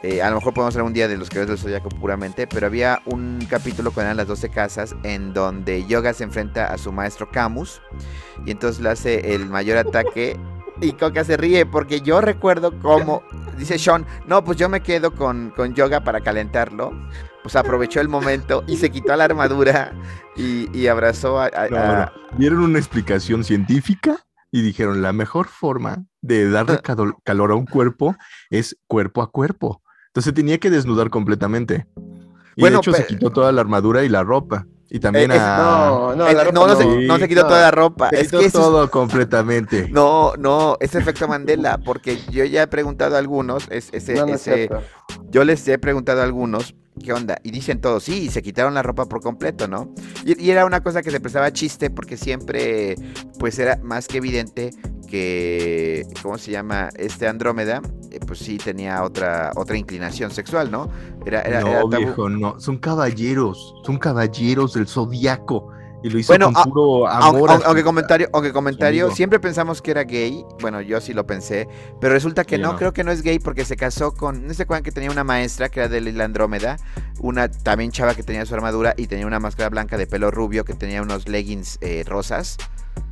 eh, a lo mejor podemos hablar un día de Los Caballeros del Zodiaco puramente, pero había un capítulo eran las 12 casas en donde Yoga se enfrenta a su maestro Camus y entonces le hace el mayor ataque y Coca se ríe porque yo recuerdo cómo... Dice Sean, no, pues yo me quedo con, con Yoga para calentarlo. Pues aprovechó el momento y se quitó la armadura y, y abrazó a, a- No, a-. Dieron una explicación científica y dijeron la mejor forma de darle calor a un cuerpo es cuerpo a cuerpo. Entonces tenía que desnudar completamente. Y Bueno, de hecho se quitó toda la armadura y la ropa. Y también Eh, es- a... No, no, Eh, la no, ropa no, se, no se quitó no. toda la ropa. se Es quitó que es- todo completamente. no, no, es efecto Mandela, porque yo ya he preguntado a algunos, es- ese, No, no es ese- yo les he preguntado a algunos, ¿qué onda? Y dicen todos, sí, se quitaron la ropa por completo, ¿no? Y, y era una cosa que se prestaba chiste porque siempre, pues era más que evidente que, ¿cómo se llama? Este Andrómeda, eh, pues sí tenía otra, otra inclinación sexual, ¿no? Era, era, era no, tabú. viejo, no. Son caballeros. Son caballeros del zodiaco. y lo hizo Bueno, con a- puro amor. a aunque- comentario, aunque comentario, siempre pensamos que era gay. Bueno, yo sí lo pensé. Pero resulta que Sí, no, no. creo que no es gay porque se casó con. ¿No se acuerdan que tenía una maestra que era de la Andrómeda? Una también chava que tenía su armadura y tenía una máscara blanca de pelo rubio que tenía unos leggings eh, rosas.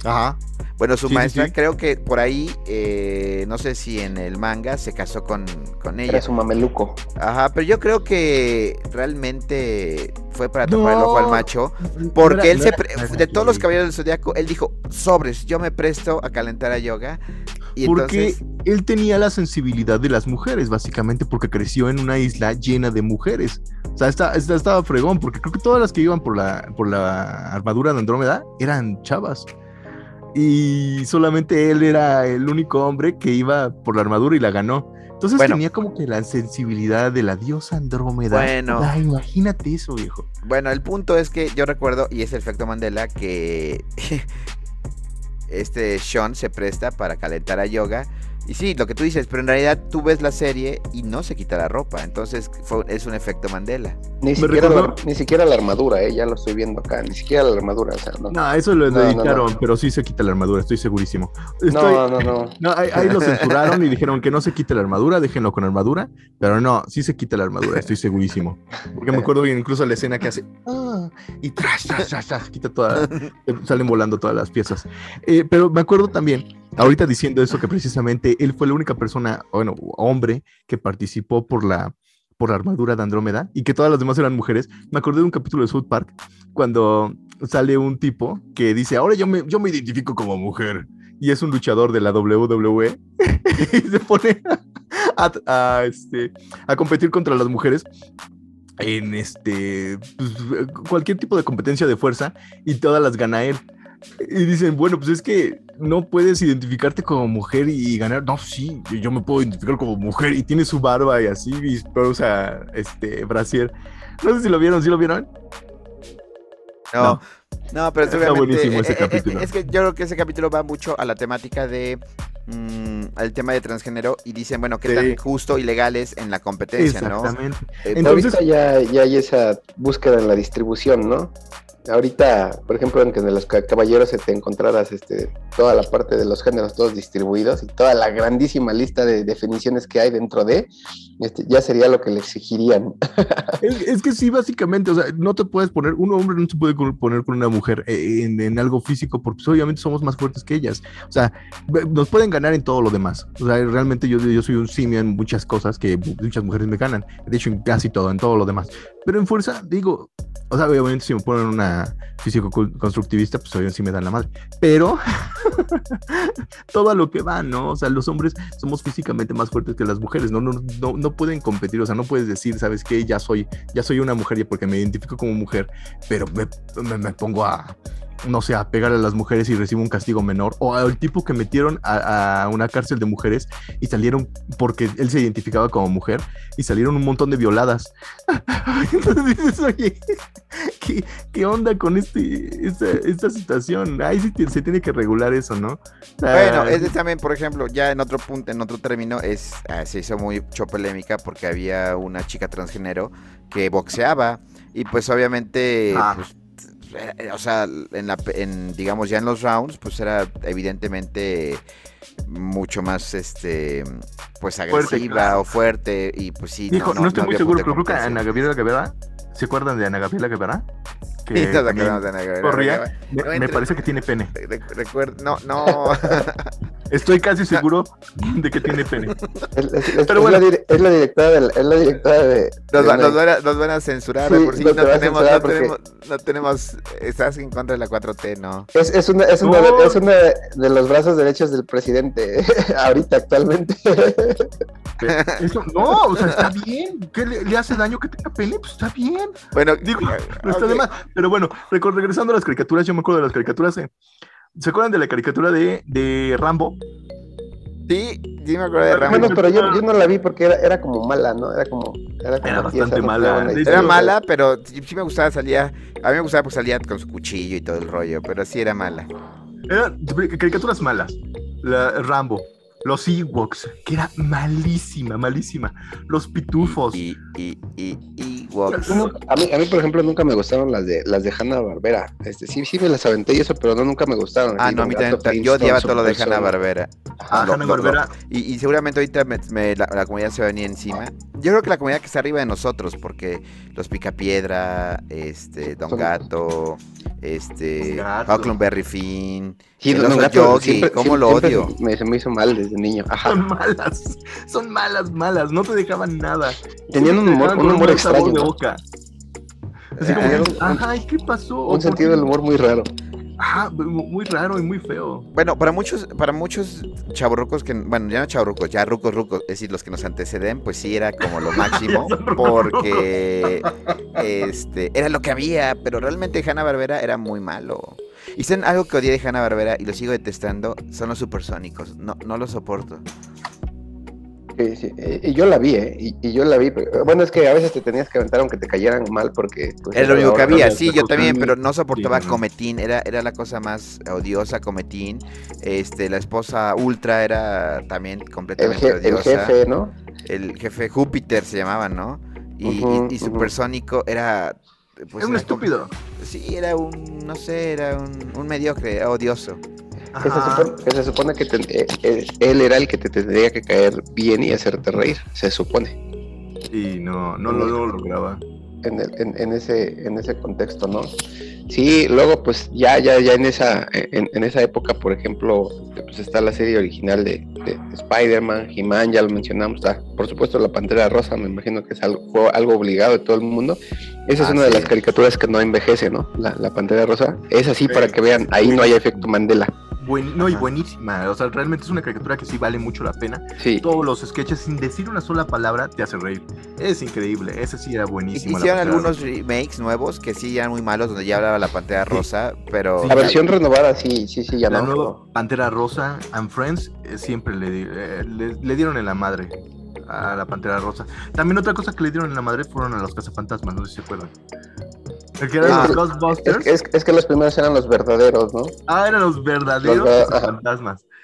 Ajá. Bueno, su Sí, maestra, sí. creo que por ahí, eh, no sé si en el manga se casó con, con ella. Era su mameluco. Ajá, pero yo creo que realmente fue para tapar el ojo al No, macho. No Porque era- él no se era- pre- no era de todos los caballeros del zodiaco, él dijo, sobres, yo me presto a calentar a yoga. Y Porque entonces, él tenía la sensibilidad de las mujeres, básicamente, porque creció en una isla llena de mujeres. O sea, está, está- estaba fregón, porque creo que todas las que iban por la, por la armadura de Andrómeda eran chavas. Y solamente él era el único hombre que iba por la armadura y la ganó. Entonces Bueno. tenía como que la sensibilidad de la diosa Andrómeda. Bueno. Ay, imagínate eso, viejo. bueno, el punto es que yo recuerdo, y es el efecto Mandela, que este Sean se presta para calentar a yoga. Y sí, lo que tú dices, pero en realidad tú ves la serie y no se quita la ropa. Entonces fue- es un efecto Mandela. Ni siquiera, la, ni siquiera la armadura, eh, ya lo estoy viendo acá. Ni siquiera la armadura, o sea, no. No, eso lo No, no, editaron, no. pero sí se quita la armadura, estoy segurísimo. Estoy- No, no, no. No, ahí, ahí lo censuraron y dijeron que no se quite la armadura, déjenlo con armadura, pero no, sí se quita la armadura, estoy segurísimo. Porque me acuerdo bien incluso la escena que hace "Ah", y tras, tras, tras, tras, quita toda, salen volando todas las piezas. Eh, pero me acuerdo también, ahorita diciendo eso, que precisamente él fue la única persona, bueno, hombre, que participó por la por la armadura de Andrómeda y que todas las demás eran mujeres. Me acordé de un capítulo de South Park cuando sale un tipo que dice, ahora yo me, yo me identifico como mujer y es un luchador de la WWE y se pone a, a, este, a competir contra las mujeres en este pues, cualquier tipo de competencia de fuerza y todas las gana él. Y dicen, bueno, pues es que no puedes identificarte como mujer y ganar. No, sí, yo, me puedo identificar como mujer y tiene su barba y así, y pero usa este brasier. No sé si lo vieron, ¿sí lo vieron? No, No. no, pero Está buenísimo ese eh, eh, eh, capítulo. Es que yo creo que ese capítulo va mucho a la temática de mm, al tema de transgénero y dicen, bueno, qué Sí. tan justo y legal es en la competencia, ¿no? Exactamente. Eh, Entonces- ya, ya hay esa búsqueda en la distribución, ¿no? Ahorita, por ejemplo, en que en los ca- caballeros se te encontraras este, toda la parte de los géneros todos distribuidos y toda la grandísima lista de definiciones que hay dentro de, este, ya sería lo que le exigirían. Es, que sí, básicamente, o sea, no te puedes poner, un hombre no se puede poner con una mujer eh, en, algo físico porque pues, obviamente somos más fuertes que ellas. O sea, nos pueden ganar en todo lo demás. O sea, realmente yo, yo soy un simio en muchas cosas que mu- muchas mujeres me ganan. De hecho, en casi todo, en todo lo demás. Pero en fuerza, digo, o sea, obviamente si me ponen una físico constructivista, pues obviamente sí me dan la madre. Pero todo a lo que va, ¿no? O sea, los hombres somos físicamente más fuertes que las mujeres, ¿no? No, no, no pueden competir, o sea, no puedes decir, ¿sabes qué? Ya soy, ya soy una mujer ya porque me identifico como mujer, pero me, me pongo a, no sé, a pegar a las mujeres y recibo un castigo menor. O al tipo que metieron a, a una cárcel de mujeres y salieron porque él se identificaba como mujer y salieron un montón de violadas. Entonces dices, oye, ¿qué, qué onda con este, esta, esta situación? Ahí sí se tiene que regular eso, ¿no? O sea, Bueno, es de también, por ejemplo, ya en otro punto, en otro término, es ah, se hizo mucho polémica porque había una chica transgénero que boxeaba y pues obviamente, Ah. pues, eh, o sea, en la, en, digamos ya en los rounds, pues era evidentemente mucho más, este, pues Fuerte, agresiva claro. o fuerte y pues sí. Dijo, no, estoy muy había seguro, pero creo que Ana. Gabriela Guevara, ¿se acuerdan de Ana Gabriela Guevara? Gabriela corría. Me, No me entre- parece que tiene pene. No, no. Estoy casi seguro de que tiene pene. Es, es- es- Pero bueno. es la directora de es la directora de, Nos, va- van a, nos van a censurar, Sí, por sí, nos no tenemos, no, porque- tenemos, no tenemos, estás en contra de la 4T, ¿no? Es, es una, es, una, No. es una de los brazos derechos del presidente ahorita actualmente. Eso, no, o sea, está bien. ¿Qué le, le hace daño que tenga pene? Pues está bien. Bueno, Digo, ah, No está ok. de más. Pero bueno, regresando a las caricaturas, yo me acuerdo de las caricaturas. eh, ¿Se acuerdan de la caricatura de, de Rambo? Sí, sí me acuerdo de Rambo. Bueno, pero yo, yo no la vi porque era, era como mala, ¿no? Era como. Era, como Era tiesa, bastante mala. Era mala, pero sí, me gustaba, salía, a mí me gustaba porque salía con su cuchillo y todo el rollo, pero sí era mala. Eran caricaturas malas. La, Rambo. Los Ewoks, que era malísima, malísima. Los pitufos. Y, y, y, y No, a, mí, a mí, por ejemplo, nunca me gustaron las de las de Hanna Barbera. Este, sí, sí me las aventé y eso, pero no nunca me gustaron. Ah, Así no, a mí también. Yo odiaba todo lo de Hanna. Barbera. Ah, Hanna-Barbera. Y, y seguramente ahorita me- me- la, la comunidad se va a venir encima. Yo creo que la comunidad que está arriba de nosotros, porque los Picapiedra, este, Don Son- Gato, este, Don Gato. Huckleberry Finn, Sí, el Don oso Gato Yogi, siempre- ¿cómo siempre- lo odio? Me, se me hizo mal desde niño. Ajá. Son malas, son malas, malas, no te dejaban nada. Tenían un humor, un humor extraño. Boca. Así como, Tenían que, un- ajá, ¿y qué pasó? Un ¿Por sentido del humor muy raro. Ajá, mu- muy raro y muy feo. Bueno, para muchos, para muchos chavorrucos que, bueno, ya no chavorrucos, ya rucos, rucos, es decir, los que nos anteceden, pues sí era como lo máximo, porque este era lo que había, pero realmente Hanna Barbera era muy malo. Y saben algo que odié de Hanna Barbera y lo sigo detestando, son los supersónicos. No, no los soporto. Sí, sí. eh, Y yo la vi, ¿eh? Y, y yo la vi. Bueno, es que a veces te tenías que aventar aunque te cayeran mal porque... pues, Era lo único que había, sí, yo también, pero no soportaba Sí. Cometín, era, era la cosa más odiosa, Cometín. Este, la esposa Ultra era también completamente je- el odiosa. jefe, ¿no? el jefe Júpiter se llamaba, ¿no? Y, y- Ujú, y ujú. Supersónico era. Pues es un era como- estúpido. Sí, era un, no sé, era un, un mediocre, era odioso. Que se, supone, que se supone que te- eh, eh, él era el que te tendría que caer bien y hacerte reír, se supone, Y no, no, lo- no lo lograba. en, el- en, en ese, en ese contexto, ¿no? Sí, luego pues ya, ya, ya en esa, en, en esa época, por ejemplo, pues está la serie original de, de Spider-Man, He-Man, ya lo mencionamos, está, por supuesto la Pantera Rosa, me imagino que es algo, fue algo obligado de todo el mundo. Esa es Ah, una de sí. las caricaturas que no envejece, ¿no? La, la Pantera Rosa. Es así para Sí, que vean, ahí no hay efecto Mandela. Buen- no, y buenísima. O sea, realmente es una caricatura que sí vale mucho la pena. Sí. Todos los sketches, sin decir una sola palabra, te hacen reír. Es increíble. Ese sí era buenísimo. Hicieron Pantera algunos remakes nuevos que sí eran muy malos, donde ya hablaba la pantalla rosa, pero. Sí, La versión renovada, sí, sí, sí, ya La no. nueva Pantera Rosa and Friends eh, siempre le, eh, le, le dieron en la madre a la Pantera Rosa. También otra cosa que le dieron en la madre fueron a los cazafantasmas, no sé si se acuerdan. El que eran Ah. los Es, Ghostbusters. que- es, es que los primeros eran los verdaderos, ¿no? Ah, eran los verdaderos Los ver- ajá.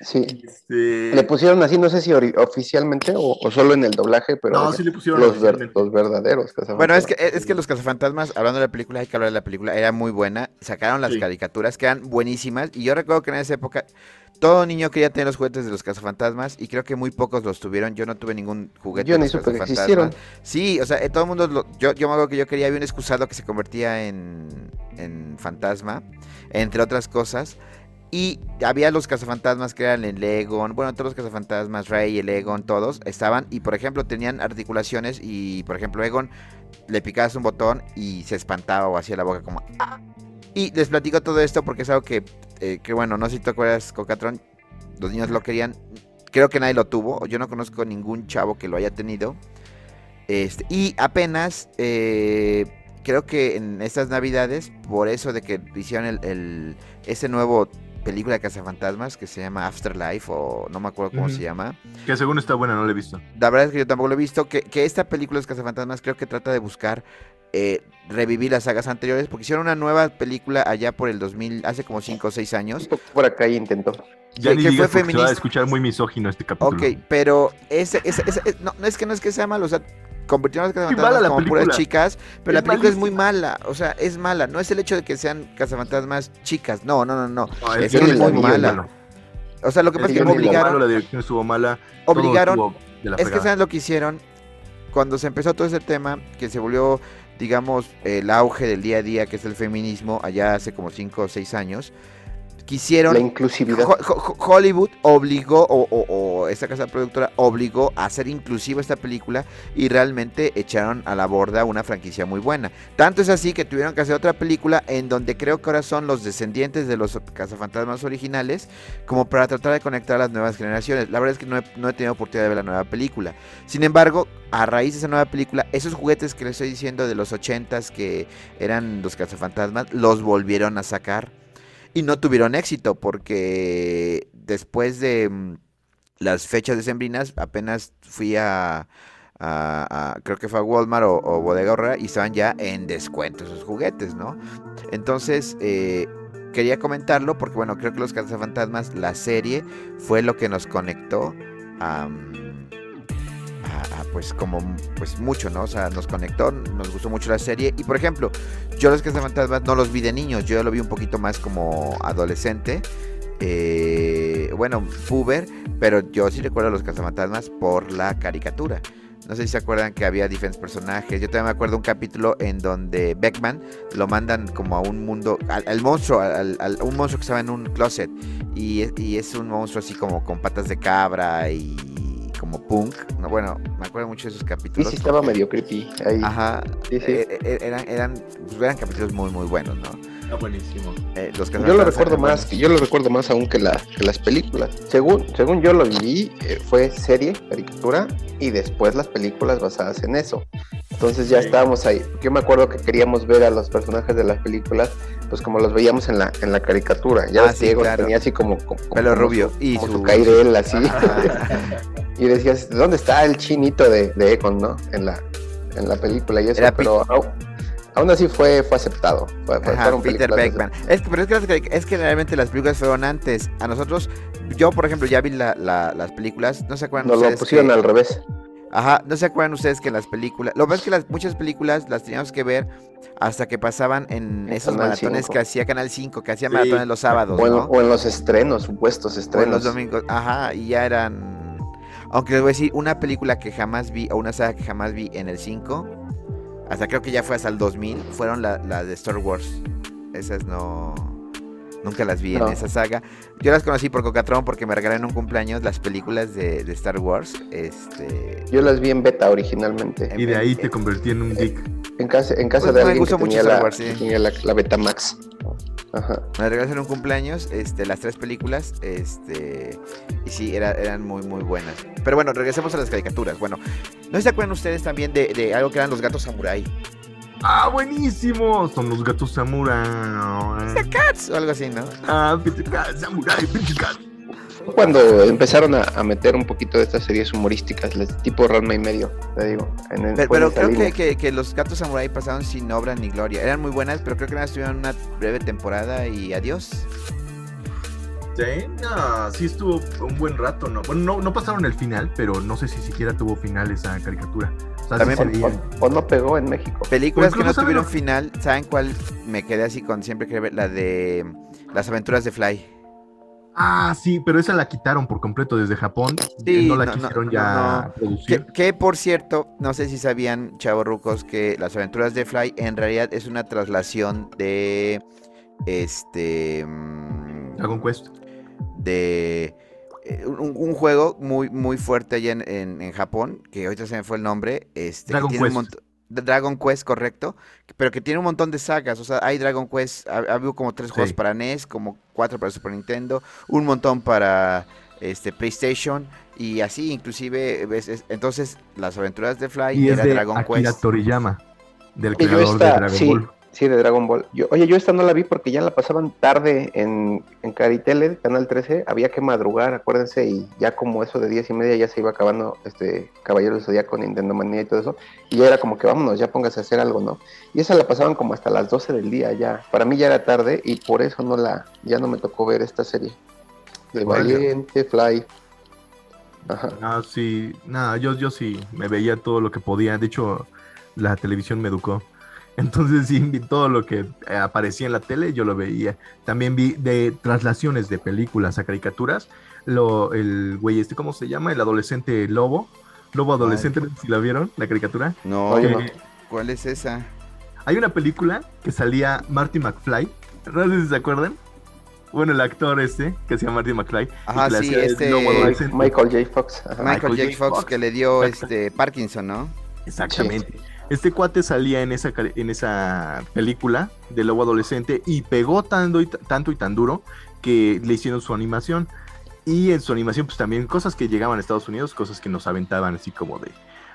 Cazafantasmas. Sí. Este, Le pusieron así, no sé si oficialmente o, o solo en el doblaje, pero No, sí le pusieron los, ver- los verdaderos. Bueno, es que, es que los cazafantasmas, hablando de la película, hay que hablar de la película, era muy buena. Sacaron las Sí. caricaturas que eran buenísimas. Y yo recuerdo que en esa época todo niño quería tener los juguetes de los cazafantasmas. Y creo que muy pocos los tuvieron. Yo no tuve ningún juguete Yo de ni los supe que cazafantasmas. existieron. Sí, o sea, eh, todo el mundo. lo- yo, yo me acuerdo que yo quería. Había un excusado que se convertía en, en fantasma, entre otras cosas. Y había los cazafantasmas que eran el Egon, bueno, todos los cazafantasmas, Rey, el Egon, todos estaban. Y por ejemplo, tenían articulaciones. Y por ejemplo, Egon le picabas un botón y se espantaba o hacía la boca como. "Ah". Y les platico todo esto porque es algo que, eh, que bueno, no sé si te acuerdas, Cocatron. Los niños lo querían. Creo que nadie lo tuvo. Yo no conozco ningún chavo que lo haya tenido. Este, y apenas, eh, creo que en estas navidades, por eso de que hicieron el, el- ese nuevo película de cazafantasmas que se llama Afterlife o no me acuerdo cómo se llama. Que según está buena, no la he visto. La verdad es que yo tampoco lo he visto. Que, que esta película de cazafantasmas creo que trata de buscar eh, revivir las sagas anteriores porque hicieron una nueva película allá por el 2000, hace como 5 o 6 años. Por acá y intentó. Ya Que- ni que digas fue porque se va a feminista. escuchar muy misógino este capítulo. Ok, pero ese, ese, ese- ese- no, no es que no es que sea malo, o sea, convirtieron a mala cazafantasmas como puras chicas, pero la Es película es muy mala, o sea, es mala, no es el hecho de que sean cazafantasmas chicas, no, no, no, no. No, Es que guion muy mala. malo. O sea, lo que El pasa es que obligaron, malo, la dirección estuvo mala. obligaron Es que saben lo que hicieron cuando se empezó todo ese tema, que se volvió, digamos, el auge del día a día, que es el feminismo, allá hace como 5 o 6 años. Quisieron La inclusividad. Ho- Ho- Hollywood obligó, o, o- o esta casa productora obligó a hacer inclusiva esta película y realmente echaron a la borda una franquicia muy buena. Tanto es así que tuvieron que hacer otra película en donde creo que ahora son los descendientes de los cazafantasmas originales, como para tratar de conectar a las nuevas generaciones. La verdad es que no he, no he tenido oportunidad de ver la nueva película. Sin embargo, a raíz de esa nueva película, esos juguetes que les estoy diciendo de los 80s que eran los cazafantasmas, los volvieron a sacar y no tuvieron éxito porque después de mm, las fechas decembrinas apenas fui a, a- creo que fue a Walmart o, o Bodega Horrera y estaban ya en descuento esos juguetes, ¿no? Entonces eh, quería comentarlo porque bueno, creo que los cazafantasmas, la serie fue lo que nos conectó a, pues como pues mucho, ¿no? O sea, nos conectó, nos gustó mucho la serie. Y por ejemplo, yo los Cazafantasmas no los vi de niños, yo lo vi un poquito más como adolescente. Eh, bueno, puber, pero yo sí recuerdo a los cazafantasmas por la caricatura. No sé si se acuerdan que había diferentes personajes. Yo también me acuerdo un capítulo en donde Beckman lo mandan como a un mundo, al, monstruo, al, un monstruo que estaba en un closet. Y, y, es un monstruo así como con patas de cabra y como punk. No, bueno, me acuerdo mucho de esos capítulos. Sí, sí, estaba medio creepy ahí. Ajá. Sí, sí. Eh, eh, eran, eran, pues, eran capítulos muy, muy buenos, ¿no? Buenísimo. Eh, yo lo recuerdo más, yo lo recuerdo más aún que, la, que las películas. Según, según yo lo vi, eh, fue serie, caricatura, y después las películas basadas en eso. Entonces ya estábamos ahí. Yo me acuerdo que queríamos ver a los personajes de las películas, pues como los veíamos en la, en la caricatura. Ya ah, Diego tenía así como, pelo rubio y su, su cairel así. y decías, ¿dónde está el chinito de, de Econ, no? En la, en la película y eso, pero Aún así fue, fue aceptado. Fue, Peter Beckman. Es que, pero es que, es que realmente las películas fueron antes. A nosotros, yo por ejemplo ya vi la, las películas, ¿no se acuerdan Nos lo pusieron al revés. Ajá, ¿no se acuerdan ustedes que las películas... Lo que es que las, muchas películas las teníamos que ver hasta que pasaban en esos maratones que hacía Canal 5, que hacía maratones los sábados, o en, o en los estrenos, supuestos estrenos. O en los domingos, ajá, y ya eran... Aunque les voy a decir, una película que jamás vi, o una saga que jamás vi en el 5 hasta creo que ya fue hasta el 2000, fueron las la de Star Wars. Esas no... Nunca las vi en esa saga. Yo las conocí por Cocatron porque me regalaron en un cumpleaños las películas de, Star Wars. Este... Yo las vi en beta originalmente. Y de ahí te convertí en un geek. En casa, en casa pues de alguien que tenía, la, tenía la, la, Beta Max. Ajá. Me regalaron un cumpleaños este, las tres películas. Este, y sí, eran muy, muy buenas. Pero bueno, regresemos a las caricaturas. Bueno, ¿no se acuerdan ustedes también de, de algo que eran los gatos samurai? ¡Ah, buenísimo! Son los gatos samurai. Cats o algo así, ¿no? Ah, Cats, samurai, Cuando empezaron a, meter un poquito de estas series humorísticas, tipo Ranma y medio, te digo. pero, creo que, que, los gatos samurai pasaron sin obra ni gloria. Eran muy buenas, pero creo que nada estuvieron una breve temporada y adiós. Sí, no, sí estuvo un buen rato, ¿no? Bueno, no, no pasaron el final, pero no sé si siquiera tuvo final esa caricatura. También o, no pegó en México. Películas que no tuvieron final, ¿saben cuál me quedé así con siempre que ver? La de Las aventuras de Fly. Ah, sí, pero esa la quitaron por completo desde Japón. Sí, no la quisieron ya producir. Que, por cierto, no sé si sabían, chavorrucos, que Las aventuras de Fly en realidad es una traslación de este mm, Dragon Quest. De eh, un, juego muy, muy fuerte allá en, Japón, que ahorita se me fue el nombre. Este, Dragon Quest. Dragon Quest, correcto, pero que tiene un montón de sagas, o sea, hay Dragon Quest, ha, habido como tres juegos para NES, como cuatro para Super Nintendo, un montón para este PlayStation y así, inclusive, entonces las aventuras de Fly y era Dragon Akira Quest. Toriyama, del creador de Dragon Ball. Sí, de Dragon Ball. Yo, oye, yo esta no la vi porque ya la pasaban tarde en, en Caritele, Canal 13. Había que madrugar, acuérdense, y ya como eso de diez y media ya se iba acabando este Caballero del Zodíaco, Nintendo Manía y todo eso. Y ya era como que vámonos, ya póngase a hacer algo, ¿no? Y esa la pasaban como hasta las 12 del día ya. Para mí ya era tarde y por eso no la, ya no me tocó ver esta serie. De Valiente, Fly. Ajá. Ah, sí, nada, yo, yo sí me veía todo lo que podía. De hecho, la televisión me educó. Entonces sí, todo lo que eh, aparecía en la tele yo lo veía. También vi de traslaciones de películas a caricaturas. Lo, el güey este, ¿cómo se llama? El adolescente lobo. Lobo adolescente, si la vieron, la caricatura. No, ¿cuál es esa? Hay una película que salía Marty McFly. No sé si se acuerdan. Bueno, el actor este, que se llama Marty McFly. Ajá, sí, este... Michael J. Fox. Michael, J. Fox, que le dio este Parkinson, ¿no? Exactamente. Este cuate salía en esa, en esa película de lobo adolescente y pegó tanto y, tanto y tan duro que le hicieron su animación. Y en su animación, pues también cosas que llegaban a Estados Unidos, cosas que nos aventaban así como de,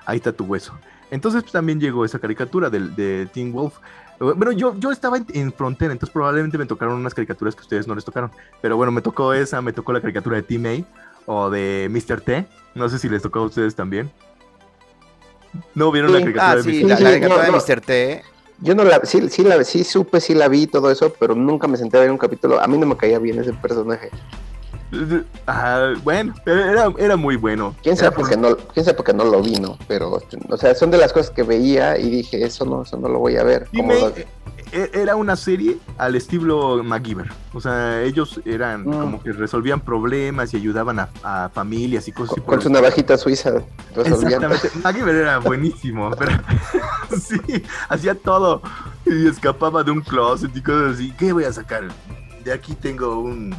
ahí está tu hueso. Entonces pues, también llegó esa caricatura de, de Teen Wolf. Bueno, yo, yo estaba en, frontera, entonces probablemente me tocaron unas caricaturas que ustedes no les tocaron. Pero bueno, me tocó esa, me tocó la caricatura de Team A o de Mr. T. No sé si les tocó a ustedes también. No vieron la caricatura ah, de sí, la, caricatura de Mr. T. Yo no la, sí, sí, la, sí supe, sí la vi todo eso, pero nunca me senté a ver un capítulo. A mí no me caía bien ese personaje. Ah, bueno, era, era muy bueno. ¿Quién sabe, Era por qué no, quién sabe por qué no lo vi, no? Pero, o sea, son de las cosas que veía y dije, eso no, eso no lo voy a ver. Y E- era una serie al estilo MacGyver. O sea, ellos eran Mm. como que resolvían problemas y ayudaban a, a familias y cosas así. con, su navajita suiza resolvían. Exactamente. MacGyver era buenísimo, pero sí, hacía todo y escapaba de un closet y cosas así. ¿Qué voy a sacar? De aquí tengo un.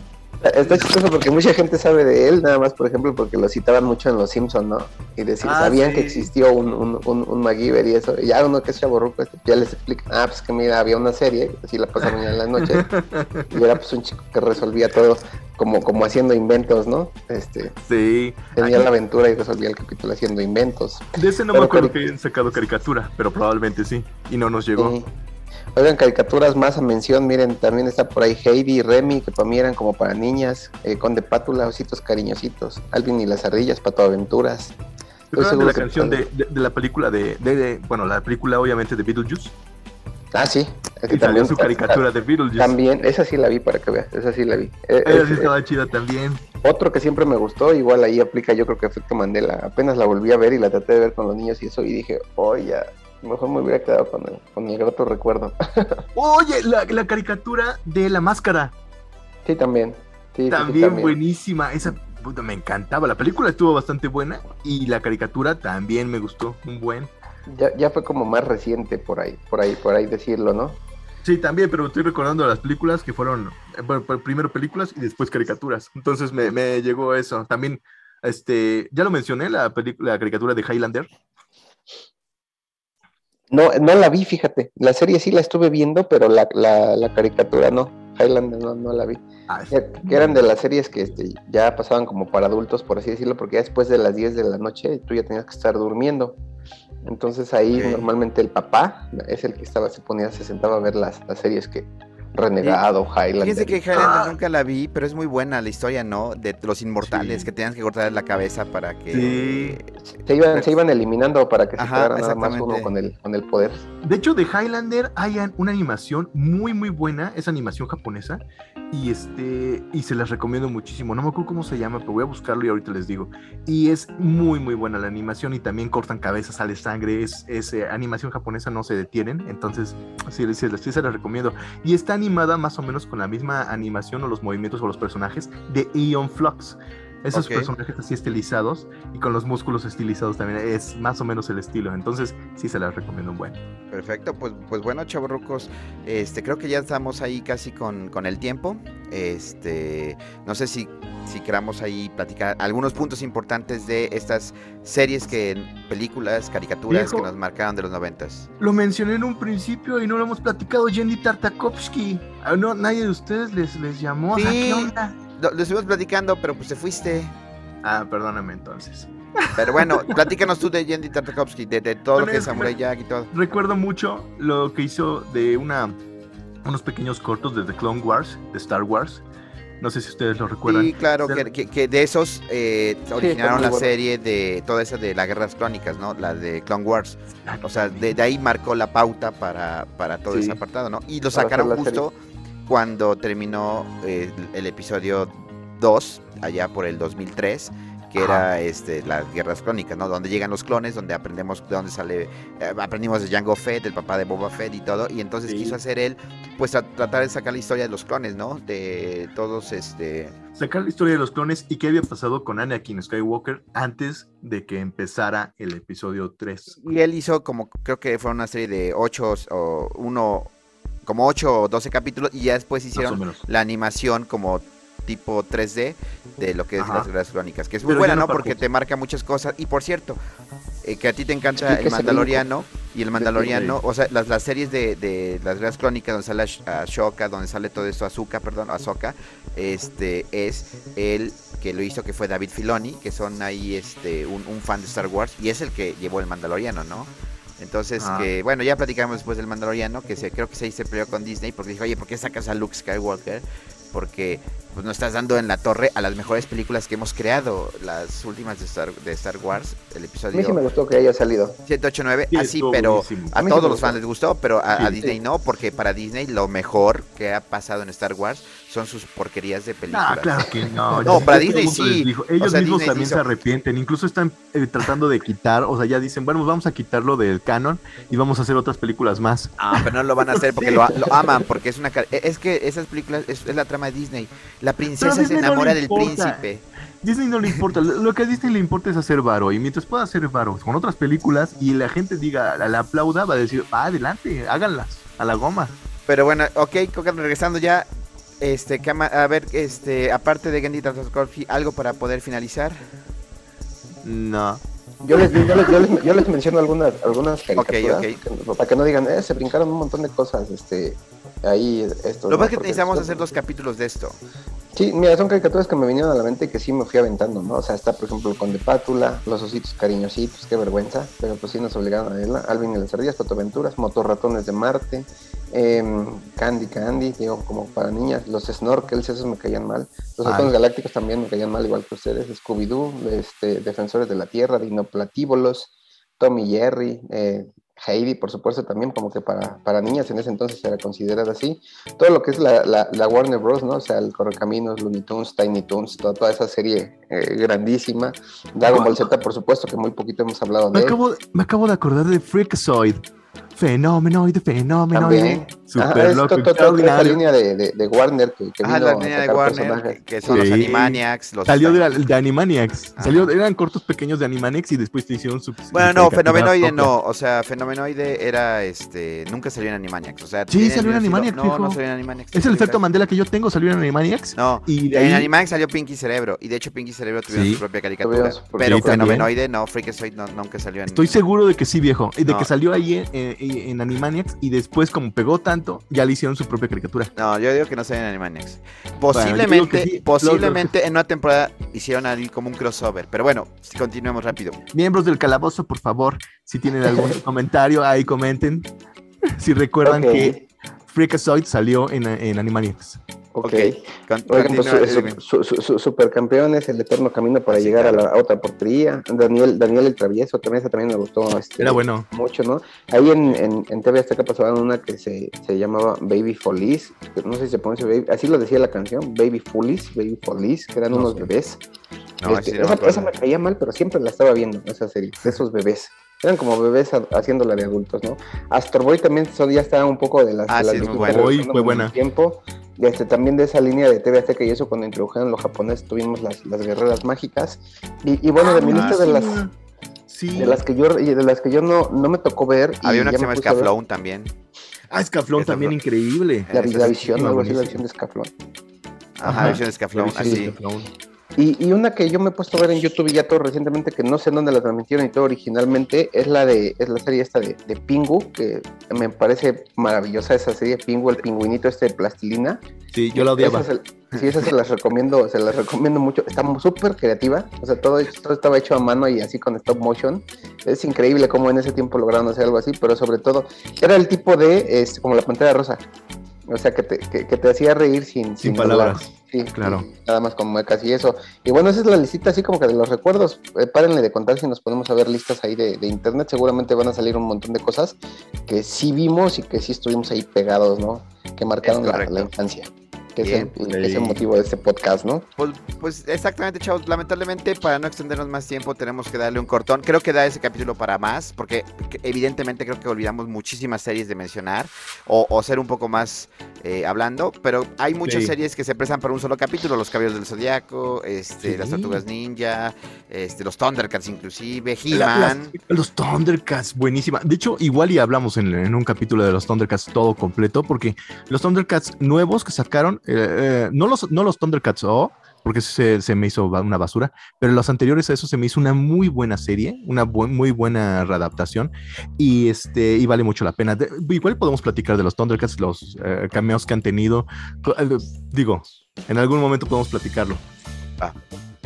Está chistoso porque mucha gente sabe de él, nada más, por ejemplo, porque lo citaban mucho en Los Simpsons, ¿no? Y decir, Ah, sabían sí. que existió un, un, un, un MacGyver y eso. Y ya uno que es chaborruco, este, ya les explica, ah, pues que mira, había una serie, así la pasaban ya en la noche, y era pues un chico que resolvía todo como, como haciendo inventos, ¿no? Este, Sí. tenía Ay, la aventura y resolvía el capítulo haciendo inventos. De ese no Pero me acuerdo cari- que hayan sacado caricatura, pero probablemente sí. Y no nos llegó. Sí. Oigan, caricaturas más a mención, miren, también está por ahí Heidi y Remy, que para mí eran como para niñas, eh, Conde Pátula, Ositos Cariñositos, Alvin y las Ardillas, Pato Aventuras. ¿Te acuerdas de la canción de, puede. de- de la película de, Bueno, la película obviamente de Beetlejuice. Ah, sí. es que Y salió su caricatura de Beetlejuice. También, esa sí la vi para que veas, esa sí la vi. Eh, Ella es- sí estaba chida también. eh, otro que siempre me gustó, igual ahí aplica yo creo que efecto Mandela. Apenas la volví a ver y la traté de ver con los niños y eso y dije, oye, mejor me hubiera quedado con el, con el grato recuerdo. Oye, la, la caricatura de la máscara. sí, también. Sí, sí, sí, también, buenísima. Esa puta me encantaba. La película estuvo bastante buena y la caricatura también me gustó un buen. Ya, ya fue como más reciente por ahí, por ahí, por ahí decirlo, ¿no? Sí, también, pero estoy recordando las películas que fueron eh, bueno, primero películas y después caricaturas. Entonces me, me llegó eso. También, este, ya lo mencioné, la película, la caricatura de Highlander. No, no la vi, fíjate. La serie sí la estuve viendo, pero la, la, la caricatura no. Highlander no, no la vi. Ah, Que, que eran de las series que este, ya pasaban como para adultos, por así decirlo, porque ya después de las 10 de la noche tú ya tenías que estar durmiendo. Entonces ahí normalmente el papá es el que estaba, se ponía, se sentaba a ver las, las series que Renegado, Highlander. Fíjense que Highlander Ah. nunca la vi, pero es muy buena la historia, ¿no? De los inmortales Sí. que tenían que cortar la cabeza para que... Sí. se iban, se iban eliminando para que se Ajá, quedara nada más uno con el, con el poder. De hecho, de Highlander hay an- una animación muy, muy buena. Es animación japonesa. Y este. Y se las recomiendo muchísimo. No me acuerdo cómo se llama, pero voy a buscarlo y ahorita les digo. Y es muy, muy buena la animación. Y también cortan cabezas, sale sangre. Es, es, eh, animación japonesa, no se detienen. Entonces, sí, sí, sí se las recomiendo. Y está más o menos con la misma animación o los movimientos o los personajes de Eon Flux. Esos personajes así estilizados y con los músculos estilizados también es más o menos el estilo. Entonces, sí se las recomiendo un buen. Perfecto, pues, pues bueno, chavorrucos, este, creo que ya estamos ahí casi con, con el tiempo. Este, no sé si, si queramos ahí platicar algunos puntos importantes de estas series que, películas, caricaturas Viejo. que nos marcaron de los noventas. Lo mencioné en un principio y no lo hemos platicado. Jenny Tartakovsky. Ah, no, nadie de ustedes les, les llamó. Sí. ¿qué onda? Lo, lo estuvimos platicando, pero pues te fuiste. Ah, perdóname entonces. Pero bueno, platícanos tú de Yendi Tartakovsky, de, de todo lo que es Samurai Jack y todo. Recuerdo mucho lo que hizo de una unos pequeños cortos de The Clone Wars, de Star Wars. No sé si ustedes lo recuerdan. Sí, claro, que, que- que de esos eh, originaron la bueno. serie de toda esa de las guerras crónicas, ¿no? La de Clone Wars. O sea, de, de ahí marcó la pauta para, para todo Sí. ese apartado, ¿no? Y lo sacaron justo cuando terminó eh, el, episodio 2, allá por el 2003, que era este, las guerras crónicas, ¿no? Donde llegan los clones, donde aprendemos de dónde sale, eh, aprendimos de Jango Fett, del papá de Boba Fett y todo, y entonces Sí. quiso hacer él, pues tra- tratar de sacar la historia de los clones, ¿no? De todos, este... Sacar la historia de los clones y qué había pasado con Anakin Skywalker antes de que empezara el episodio 3. Y él hizo como, creo que fue una serie de 8 o uno, como 8 o 12 capítulos, y ya después hicieron la animación como tipo 3D de lo que es Ajá. las guerras crónicas, que es muy Pero buena, no Porque te marca muchas cosas. Y por cierto, eh, que a ti te encanta el Mandaloriano y el Mandaloriano, o sea, las, las series de, de las guerras crónicas donde sale Ash- Ashoka, donde sale todo esto, Azuka, perdón, Azoka, este es el que lo hizo, que fue David Filoni, que son ahí este un, un fan de Star Wars, y es el que llevó el Mandaloriano, ¿no? Entonces, Ah. que, bueno, ya platicamos después del Mandaloriano, que se, creo que se, se peleó con Disney porque dijo, oye, ¿por qué sacas a Luke Skywalker? porque pues nos estás dando en la torre a las mejores películas que hemos creado, las últimas de Star, de Star Wars, el A episodio mí sí me gustó que haya salido. 189, Sí, así, pero buenísimo. a A todos los fans les gustó, pero a, a Sí. Disney no, porque para Disney lo mejor que ha pasado en Star Wars son sus porquerías de películas. Ah, claro que no. No, para Disney sí. dijo. O Ellos sea, mismos Disney también hizo- se arrepienten. Incluso están eh, tratando de quitar, o sea, ya dicen, bueno, vamos a quitarlo del canon y vamos a hacer otras películas más. Ah, pero no lo van a hacer porque Sí. lo, lo aman, porque es una... ca- Es que esas películas es, es la trama de Disney. La princesa se no enamora del príncipe. Disney no le importa, lo que a Disney le importa es hacer varo. Y mientras pueda hacer varo con otras películas y la gente diga, la, la aplauda, va a decir, va adelante, háganlas, a la goma. Pero bueno, ok, regresando ya. Este, cama- a ver, este, aparte de Gendy Tartakovsky, algo para poder finalizar. No. Yo les, yo les, yo les, yo les menciono algunas, algunas caricaturas ok. que- para que no digan, eh, se brincaron un montón de cosas, este, ahí esto. Lo que es que necesitamos hacer dos capítulos de esto. Sí, mira, son caricaturas que me vinieron a la mente y que sí me fui aventando, ¿no? O sea, está, por ejemplo, el Conde Pátula, Los Ositos Cariñositos, qué vergüenza, pero pues sí nos obligaron a verla. Alvin y las Ardillas, Fotoaventuras, Motorratones de Marte, em, Candy Candy, digo, como para niñas, Los Snorkels, esos me caían mal. Los. Halcones Galácticos también me caían mal, igual que ustedes. Scooby-Doo, este, Defensores de la Tierra, Dinoplatíbolos, Tommy Jerry, eh, Heidi, por supuesto, también como que para, para niñas en ese entonces era considerada así. Todo lo que es la, la, la Warner Bros., ¿no? O sea, el Correcaminos, Looney Tunes, Tiny Toons, toda, toda esa serie eh, grandísima. Dragon Ball Z, por supuesto, que muy poquito hemos hablado Me de él. acabo, me acabo de acordar de Freakazoid. Fenomenoide, fenomenoide. Super loco, extraordinario. línea de, de, de Warner que, que Ah, la línea de Warner, personajes. que son los. Animaniacs. Los Salió de, la- de Animaniacs. Salió, eran cortos pequeños de Animaniacs y después te hicieron su. Bueno, no, Fenomenoide no, o sea, Fenomenoide era, este, nunca salió en Animaniacs, o sea... Sí, salió en Animaniacs, No, no salió en Animaniacs. Es el efecto Mandela que yo tengo, salió en Animaniacs. No, Y de en Animaniacs salió Pinky Cerebro, y de hecho Pinky Cerebro tuvieron Sí. su propia caricatura, pero. Fenomenoide no, Freakazoid no, nunca salió en... Estoy seguro de que sí, viejo. Y de que salió ahí en, en- en Animaniacs y después, como pegó tanto, ya le hicieron su propia caricatura. No, yo digo que no salió en Animaniacs. Posiblemente, sí, posiblemente en una temporada hicieron ahí como un crossover, pero bueno, continuemos rápido. Miembros del calabozo, por favor, si tienen algún comentario, ahí comenten. Si recuerdan que Freakazoid salió en, en Animaniacs. Ok. Oigan, pues continúa, su, su, su- su- supercampeones, el eterno camino para llegar claro. a la otra portería. Daniel, Daniel el Travieso, también ese también me gustó. este, Era bueno. mucho, ¿no? Ahí en, en, en TV Azteca pasaban una que se, se llamaba Baby Folies, no sé si se pronuncia Baby, así lo decía la canción, Baby Foolies, Baby Folies, que eran No unos sé. bebés. No, Este, no me esa, esa me caía mal, pero siempre la estaba viendo, esa serie, de esos bebés. Eran como bebés ha- haciéndola de adultos, ¿no? Astor Boy también son, ya estaba un poco de las, Ah, de las sí, muy fue buena. tiempo. Este, también de esa línea de TV Azteca y eso cuando introdujeron los japoneses tuvimos las, las guerreras mágicas. Y, y bueno, de mi lista de las Sí. de las que yo de las que yo no, no me tocó ver. y Había una que se llama puse a ver, Scaflón también. Ah, Escaflón también increíble. La, la visión, algo así, la visión de Scaflón. Ajá, Ajá. versión de Scaflón, La visión de así. Escaflón. Y, y una que yo me he puesto a ver en YouTube y ya todo recientemente, que no sé en dónde la transmitieron y todo originalmente, es la de, es la serie esta de, de Pingu, que me parece maravillosa esa serie, Pingu, el pingüinito este de plastilina. Sí, yo la odiaba. Esa se- sí, esa se las recomiendo, se las recomiendo mucho. Está súper creativa, o sea, todo, todo estaba hecho a mano y así con stop motion. Es increíble cómo en ese tiempo lograron hacer algo así, pero sobre todo era el tipo de, este, como la pantalla rosa. O sea, que te, que, que te hacía reír sin, Sin palabras. Sí, Claro. sí, nada más con muecas y eso. Y bueno, esa es la listita así como que de los recuerdos. Eh, párenle de contar si nos ponemos a ver listas ahí de, de internet. Seguramente van a salir un montón de cosas que sí vimos y que sí estuvimos ahí pegados, ¿no? Que marcaron la, la infancia. Que Bien, es, el, que es el ahí. motivo de este podcast, ¿no? Pues, pues exactamente, chavos. Lamentablemente, para no extendernos más tiempo, tenemos que darle un cortón. Creo que da ese capítulo para más, porque que- evidentemente creo que olvidamos muchísimas series de mencionar o, o ser un poco más eh, hablando, pero hay muchas Sí. series que se prestan para un solo capítulo. Los Caballos del Zodiaco, este, Sí. las Tortugas Ninja, este, los Thundercats inclusive, He-Man. los Thundercats, buenísima. De hecho, igual y hablamos en, en un capítulo de los Thundercats todo completo, porque los Thundercats nuevos que sacaron, eh, eh, no, los, no los Thundercats O, porque se, se me hizo una basura, pero los anteriores a eso se me hizo una muy buena serie, una bu- muy buena readaptación, y, este, y vale mucho la pena. De- igual podemos platicar de los Thundercats, los eh, cameos que han tenido. Digo, en algún momento podemos platicarlo.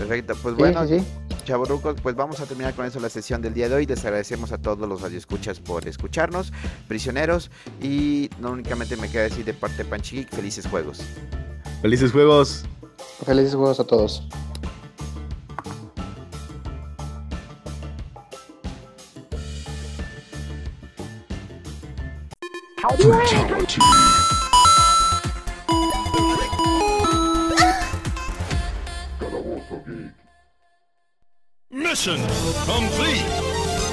Perfecto, pues bueno, sí, sí. Pues vamos a terminar con eso la sesión del día de hoy. Les agradecemos a todos los radioescuchas por escucharnos, prisioneros, y no únicamente me queda decir de parte de Panchic, felices juegos. Felices juegos. Felices juegos a todos. Mission complete.